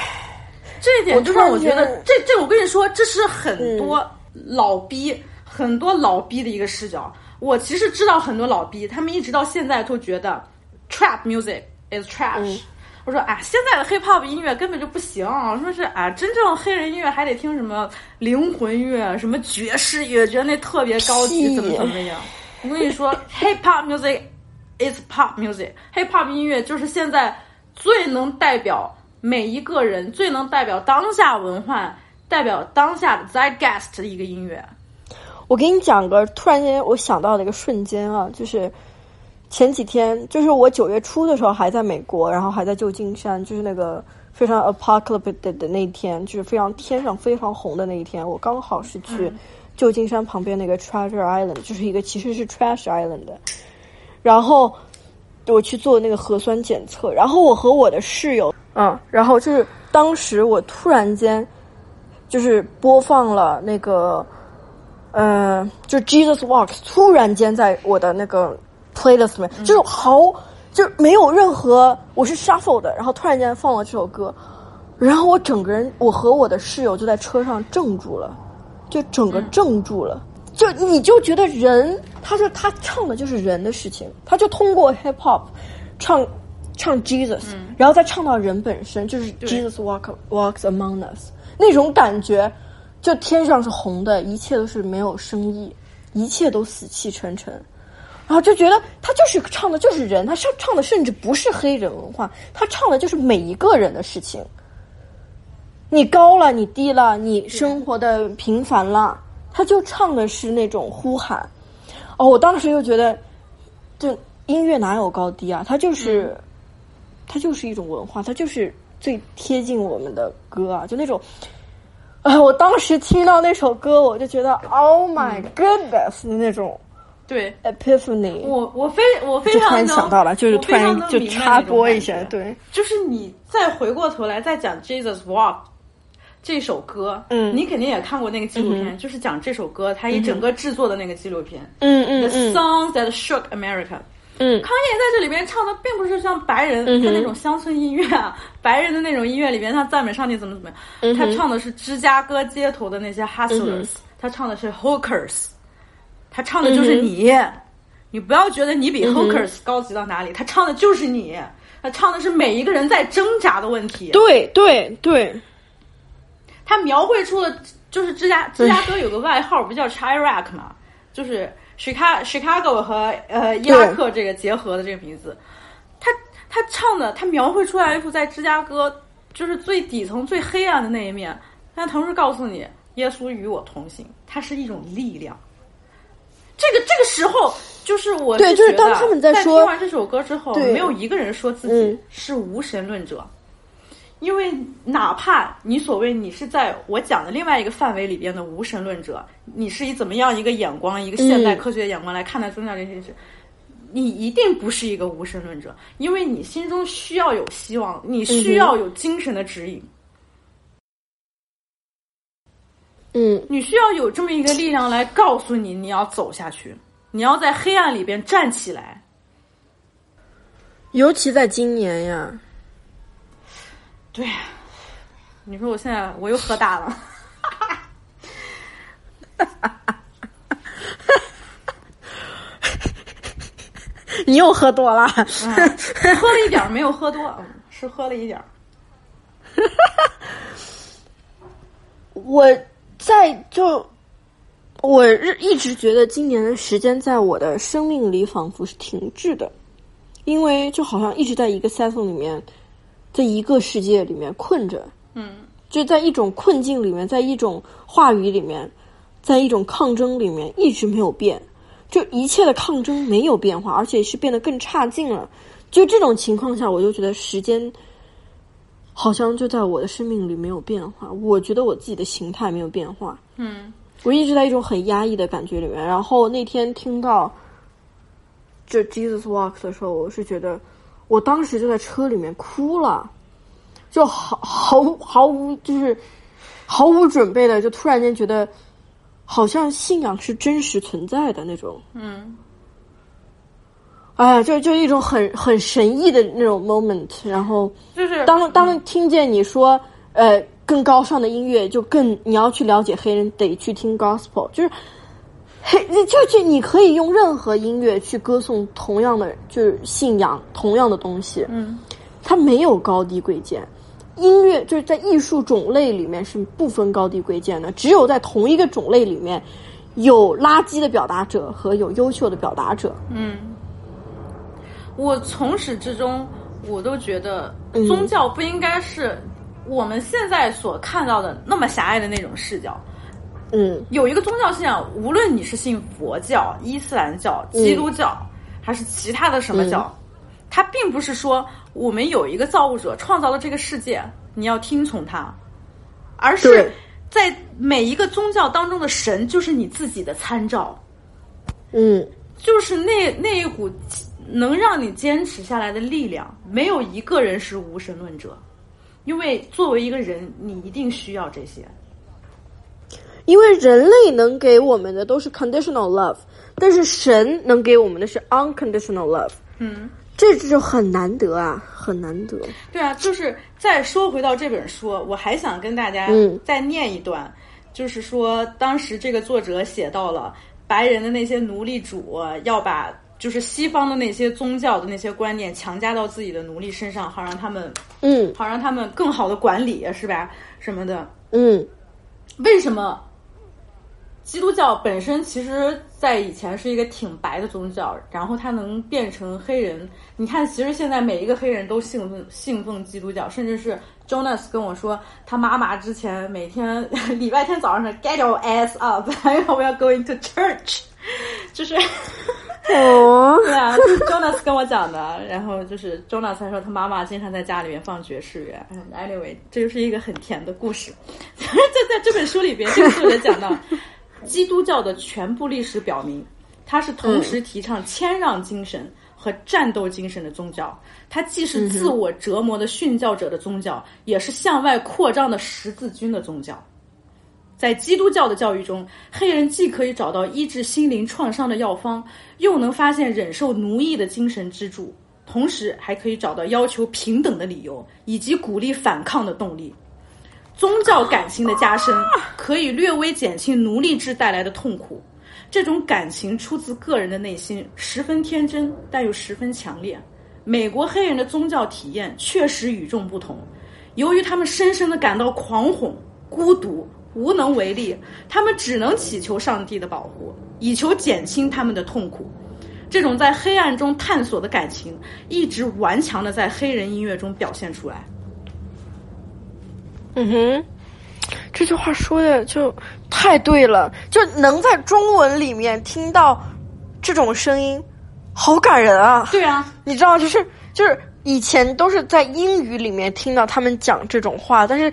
这一点就让我觉得，这这我跟你说，这是很多老逼、很多老逼的一个视角。我其实知道很多老逼，他们一直到现在都觉得 trap music is trash。我说啊，现在的 hip hop 音乐根本就不行。说是啊，真正黑人音乐还得听什么灵魂乐、什么爵士乐，觉得那特别高级，怎么怎么样。我跟你说，hip hop music is pop music。hip hop 音乐就是现在最能代表。每一个人最能代表当下文化、代表当下的 zeitgeist 的一个音乐。我给你讲个突然间我想到的一个瞬间啊，就是前几天，就是我九月初的时候还在美国，然后还在旧金山，就是那个非常 apocalyptic 的那一天，就是非常天上非常红的那一天，我刚好是去旧金山旁边那个 Treasure Island，就是一个其实是 Trash Island 的，然后我去做那个核酸检测，然后我和我的室友。嗯，然后就是当时我突然间，就是播放了那个，嗯，就 Jesus Walks，突然间在我的那个 playlist 里面，就是好，就没有任何我是 shuffle 的，然后突然间放了这首歌，然后我整个人，我和我的室友就在车上怔住了，就整个怔住了，就你就觉得人，他就他唱的就是人的事情，他就通过 hip hop 唱。唱 Jesus，然后再唱到人本身，就是 Jesus walk walks among us 那种感觉，就天上是红的，一切都是没有生意，一切都死气沉沉，然后就觉得他就是唱的就是人，他唱唱的甚至不是黑人文化，他唱的就是每一个人的事情。你高了，你低了，你生活的平凡了，他就唱的是那种呼喊。哦，我当时又觉得，就音乐哪有高低啊？他就是。它就是一种文化，它就是最贴近我们的歌啊，就那种，哎，我当时听到那首歌，我就觉得 Oh my goodness 的那种，对，Epiphany，我我非我非常突然想到了，就是突然就插播一下，对，就是你再回过头来再讲 Jesus Walk 这首歌，嗯，你肯定也看过那个纪录片，就是讲这首歌它一整个制作的那个纪录片，嗯嗯，The Songs That Shook America。嗯，康也在这里边唱的并不是像白人他那种乡村音乐啊，白人的那种音乐里边他赞美上帝怎么怎么样，他唱的是芝加哥街头的那些 hustlers，他唱的是 hookers，他唱的就是你，你不要觉得你比 hookers 高级到哪里，他唱的就是你，他唱的是每一个人在挣扎的问题。对对对，他描绘出了就是芝加芝加哥有个外号不叫 Chirac 嘛，就是。Chicago Chicago 和呃伊拉克这个结合的这个名字，他他他唱的，他描绘出来一幅在芝加哥就是最底层、最黑暗的那一面，但同时告诉你，耶稣与我同行，它是一种力量。这个这个时候，就是我对就是当他们在在说听完这首歌之后，没有一个人说自己嗯是无神论者。因为哪怕你所谓你是在我讲的另外一个范围里边的无神论者，你是以怎么样一个眼光，一个现代嗯科学的眼光来看待宗教这件事，你一定不是一个无神论者，因为你心中需要有希望，你需要有精神的指引，嗯，你需要有这么一个力量来告诉你你要走下去，你要在黑暗里边站起来。尤其在今年呀，对，你说我现在我又喝大了。你又喝多了。嗯，喝了一点儿，没有喝多，嗯，是喝了一点儿。我在就我日一直觉得今年的时间在我的生命里仿佛是停滞的，因为就好像一直在一个 cycle 里面，在一个世界里面困着，嗯，就在一种困境里面，在一种话语里面，在一种抗争里面一直没有变，就一切的抗争没有变化，而且是变得更差劲了。就这种情况下，我就觉得时间好像就在我的生命里没有变化。我觉得我自己的形态没有变化，嗯我一直在一种很压抑的感觉里面。然后那天听到这 Jesus Walks 的时候，我是觉得我当时就在车里面哭了，就毫毫无毫无就是毫无准备的，就突然间觉得好像信仰是真实存在的那种。嗯哎呀，就就一种很很神异的那种 moment，然后就是当当听见你说，呃，更高尚的音乐，就更你要去了解黑人，得去听 gospel，就是黑，就就你可以用任何音乐去歌颂同样的就是信仰同样的东西，嗯它没有高低贵贱。音乐就是在艺术种类里面是不分高低贵贱的，只有在同一个种类里面，有垃圾的表达者和有优秀的表达者。嗯，我从始至终我都觉得嗯。宗教不应该是我们现在所看到的那么狭隘的那种视角。嗯。有一个宗教信仰，无论你是信佛教、伊斯兰教、基督教，还是其他的什么教，它并不是说我们有一个造物者创造了这个世界，你要听从他，而是在每一个宗教当中的神就是你自己的参照，嗯。就是那那一股能让你坚持下来的力量。没有一个人是无神论者，因为作为一个人，你一定需要这些。因为人类能给我们的都是 conditional love，但是神能给我们的是 unconditional love，嗯。这就很难得啊，很难得。对啊，就是再说回到这本书，我还想跟大家嗯再念一段，就是说当时这个作者写到了白人的那些奴隶主要把就是西方的那些宗教的那些观念强加到自己的奴隶身上，好让他们嗯好让他们更好的管理，是吧？什么的？嗯为什么基督教本身其实在以前是一个挺白的宗教，然后它能变成黑人？你看，其实现在每一个黑人都信奉信奉基督教，甚至是 Jonas 跟我说，他妈妈之前每天 礼拜天早上是 Get your ass up，我要 going to church，就是。哦，对啊，就是 Jonas 跟我讲的，然后就是 Jonas 还说他妈妈经常在家里面放爵士乐。嗯 Anyway，这就是一个很甜的故事。在 在这本书里边，这个作者讲到，基督教的全部历史表明，它是同时提倡谦让精神和战斗精神的宗教。它既是自我折磨的殉教者的宗教，也是向外扩张的十字军的宗教。在基督教的教育中，黑人既可以找到医治心灵创伤的药方，又能发现忍受奴役的精神支柱，同时还可以找到要求平等的理由，以及鼓励反抗的动力。宗教感情的加深，可以略微减轻奴隶制带来的痛苦。这种感情出自个人的内心，十分天真，但又十分强烈。美国黑人的宗教体验确实与众不同，由于他们深深的感到狂哄、孤独、无能为力，他们只能祈求上帝的保护，以求减轻他们的痛苦。这种在黑暗中探索的感情，一直顽强的在黑人音乐中表现出来。嗯哼，这句话说的就太对了，就能在中文里面听到这种声音，好感人啊！对啊，你知道，就是就是以前都是在英语里面听到他们讲这种话，但是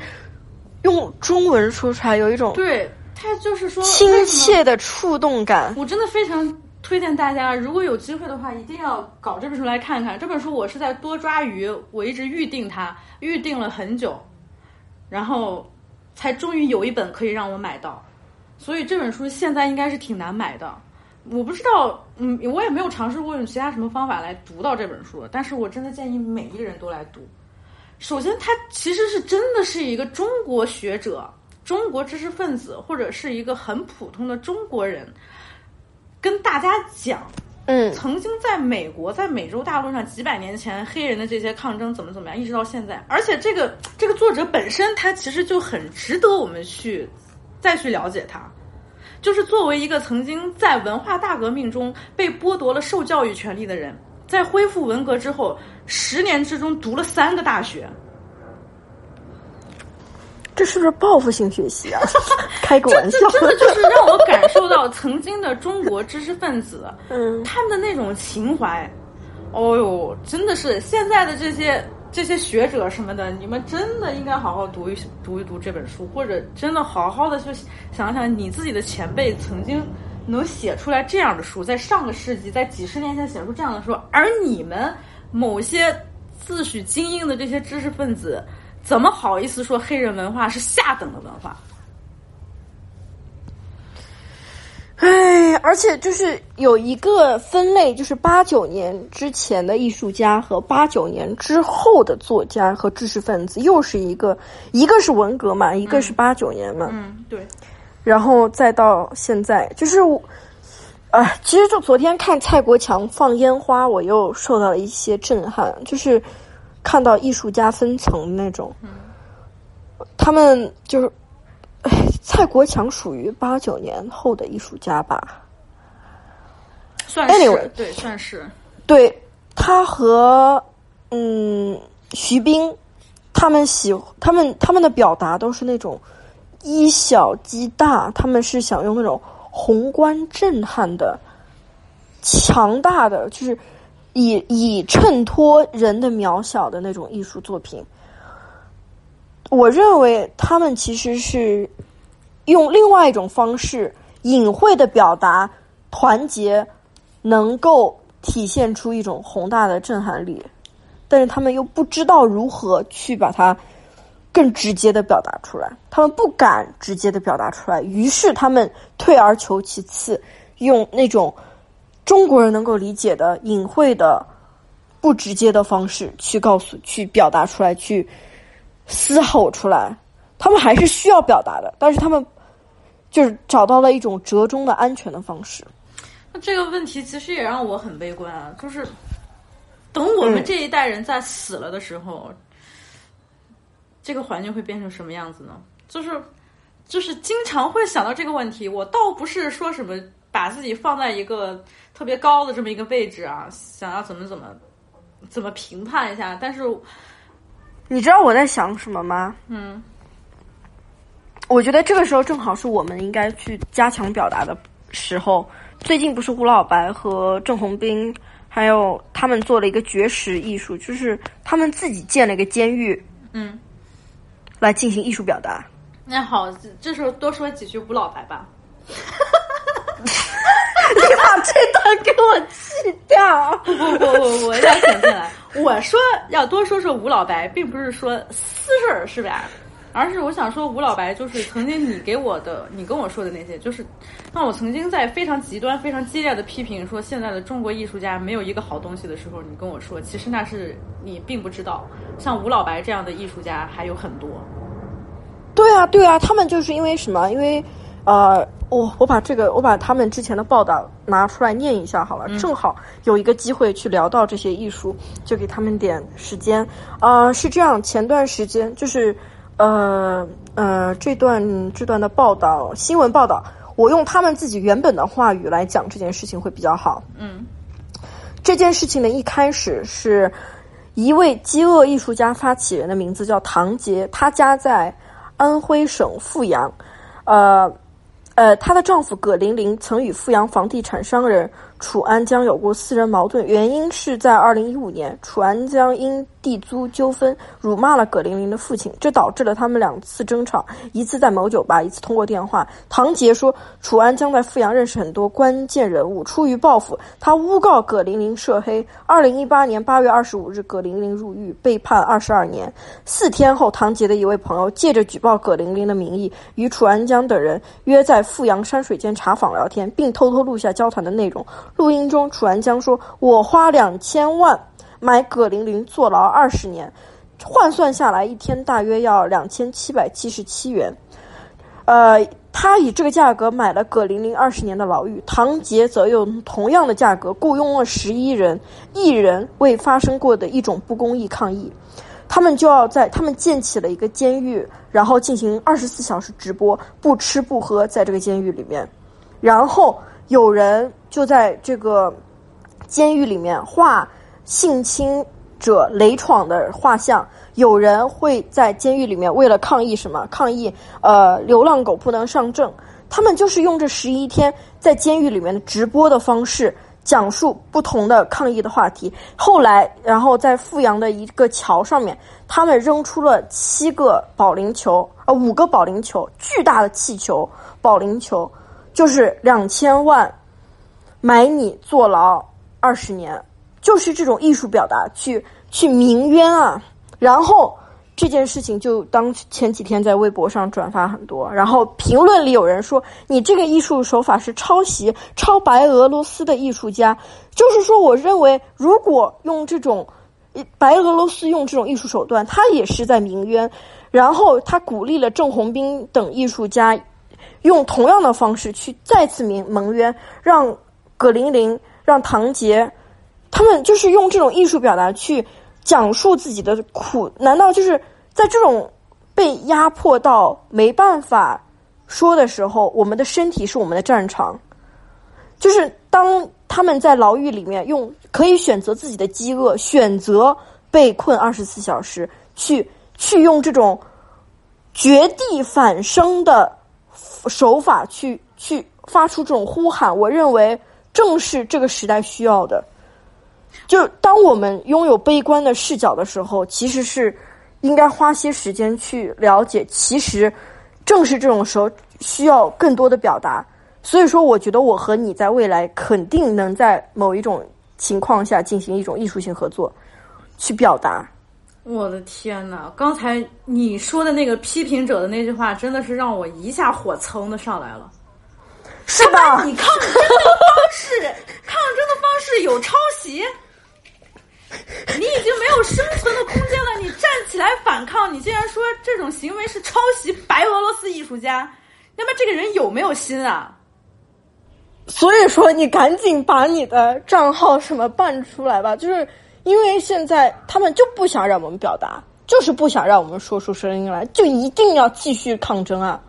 用中文说出来有一种对他就是说亲切的触动感。我真的非常推荐大家，如果有机会的话，一定要搞这本书来看看。这本书我是在多抓鱼，我一直预定它，预定了很久，然后才终于有一本可以让我买到。所以这本书现在应该是挺难买的。我不知道，嗯，我也没有尝试过用其他什么方法来读到这本书，但是我真的建议每一个人都来读。首先，他其实是真的是一个中国学者、中国知识分子，或者是一个很普通的中国人，跟大家讲，嗯曾经在美国，在美洲大陆上几百年前黑人的这些抗争怎么怎么样，一直到现在。而且这个这个作者本身，他其实就很值得我们去再去了解他。就是作为一个曾经在文化大革命中被剥夺了受教育权利的人，在恢复文革之后，十年之中读了三个大学，这是不是报复性学习啊？开个玩笑。这，真的就是让我感受到曾经的中国知识分子，嗯他们的那种情怀，哦呦，真的是现在的这些这些学者什么的，你们真的应该好好读一读一读这本书，或者真的好好的去想想你自己的前辈曾经能写出来这样的书，在上个世纪，在几十年前写出这样的书，而你们某些自诩精英的这些知识分子，怎么好意思说黑人文化是下等的文化？哎，而且就是有一个分类，就是八九年之前的艺术家和八九年之后的作家和知识分子，又是一个，一个是文革嘛，一个是八九年嘛，嗯，对。然后再到现在，就是我，啊、其实就昨天看蔡国强放烟花，我又受到了一些震撼，就是看到艺术家分层那种，他们就是，哎，蔡国强属于八九年后的艺术家吧？算是 Anyway 对，算是对他和嗯徐冰，他们喜他们他们的表达都是那种以小击大，他们是想用那种宏观震撼的、强大的，就是以以衬托人的渺小的那种艺术作品。我认为他们其实是用另外一种方式，隐晦的表达团结，能够体现出一种宏大的震撼力，但是他们又不知道如何去把它更直接的表达出来，他们不敢直接的表达出来，于是他们退而求其次，用那种中国人能够理解的隐晦的、不直接的方式去告诉、去表达出来、去嘶吼出来。他们还是需要表达的，但是他们就是找到了一种折中的安全的方式。那这个问题其实也让我很悲观啊，就是等我们这一代人在死了的时候，这个环境会变成什么样子呢？就是就是经常会想到这个问题。我倒不是说什么把自己放在一个特别高的这么一个位置啊，想要怎么怎么怎么评判一下，但是你知道我在想什么吗？嗯，我觉得这个时候正好是我们应该去加强表达的时候。最近不是吴老白和郑红斌，还有他们做了一个绝食艺术，就是他们自己建了一个监狱，嗯，来进行艺术表达。那好，这这时候多说几句吴老白吧。你把这段给我去掉。不不不不，我要想起来，我说要多说说吴老白，并不是说私事儿是吧？而是我想说，吴老白就是曾经你给我的，你跟我说的那些，就是当我曾经在非常极端、非常激烈的批评说现在的中国艺术家没有一个好东西的时候，你跟我说，其实那是你并不知道，像吴老白这样的艺术家还有很多。对啊，对啊，他们就是因为什么？因为呃，我我把这个我把他们之前的报道拿出来念一下好了，正好有一个机会去聊到这些艺术，就给他们点时间。呃，是这样，前段时间就是呃呃这段这段的报道新闻报道，我用他们自己原本的话语来讲这件事情会比较好。嗯这件事情的一开始是一位饥饿艺术家发起人的名字叫唐杰，他家在安徽省阜阳，呃呃，她的丈夫葛玲玲曾与阜阳房地产商人。楚安江有过私人矛盾，原因是在二零一五年，楚安江因地租纠纷辱骂了葛玲玲的父亲，这导致了他们两次争吵，一次在某酒吧，一次通过电话。唐杰说，楚安江在阜阳认识很多关键人物，出于报复，他诬告葛玲玲涉黑。二零一八年八月二十五日，葛玲玲入狱，被判二十二年。四天后，唐杰的一位朋友借着举报葛玲玲的名义，与楚安江等人约在阜阳山水间茶坊聊天，并偷偷录下交谈的内容。录音中，楚安江说：“我花两千万买葛玲玲坐牢二十年，换算下来一天大约要两千七百七十七元。呃，他以这个价格买了葛玲玲二十年的牢狱。唐杰则用同样的价格雇佣了十一人，一人为发生过的一种不公义抗议。他们就要在他们建起了一个监狱，然后进行二十四小时直播，不吃不喝，在这个监狱里面，然后。”有人就在这个监狱里面画性侵者雷闯的画像，有人会在监狱里面为了抗议什么？抗议呃，流浪狗不能上阵。他们就是用这十一天在监狱里面的直播的方式，讲述不同的抗议的话题。后来，然后在阜阳的一个桥上面，他们扔出了七个保龄球，呃，五个保龄球，巨大的气球，保龄球。就是两千万买你坐牢二十年，就是这种艺术表达去去鸣冤啊！然后这件事情就当前几天在微博上转发很多，然后评论里有人说你这个艺术手法是抄袭，抄白俄罗斯的艺术家。就是说，我认为如果用这种白俄罗斯用这种艺术手段，他也是在鸣冤。然后他鼓励了郑宏斌等艺术家。用同样的方式去再次鸣蒙冤，让葛玲玲、让唐杰，他们就是用这种艺术表达去讲述自己的苦。难道就是在这种被压迫到没办法说的时候，我们的身体是我们的战场？就是当他们在牢狱里面用可以选择自己的饥饿，选择被困二十四小时，去去用这种绝地反生的。手法去去发出这种呼喊，我认为正是这个时代需要的。就当我们拥有悲观的视角的时候，其实是应该花些时间去了解，其实正是这种时候需要更多的表达。所以说，我觉得我和你在未来肯定能在某一种情况下进行一种艺术性合作，去表达。我的天呐！刚才你说的那个批评者的那句话，真的是让我一下火蹭的上来了。是吧？你抗争的方式，抗争的方式有抄袭，你已经没有生存的空间了。你站起来反抗，你竟然说这种行为是抄袭白俄罗斯艺术家，那么这个人有没有心啊？所以说，你赶紧把你的账号什么办出来吧，就是。因为现在他们就不想让我们表达，就是不想让我们说出声音来，就一定要继续抗争啊！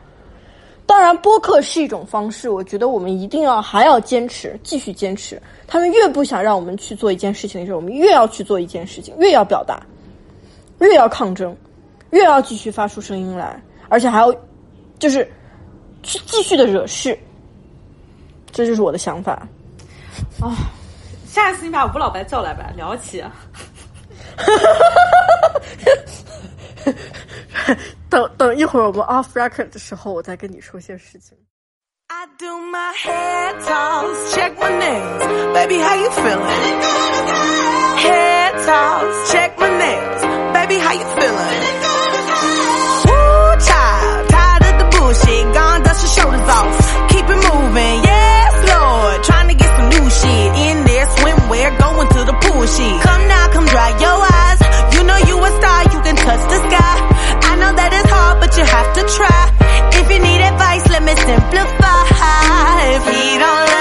当然，播客是一种方式，我觉得我们一定要还要坚持，继续坚持。他们越不想让我们去做一件事情的时候，我们越要去做一件事情，越要表达，越要抗争，越要继续发出声音来，而且还要就是去继续的惹事。这就是我的想法啊。下次你把吴老白叫来吧，聊起。等等一会儿我们 off record 的时候，我再跟你说些事情。We're going to the pool sheet. Come now, come dry your eyes. You have to try. If you need advice, let me simplify. If he don't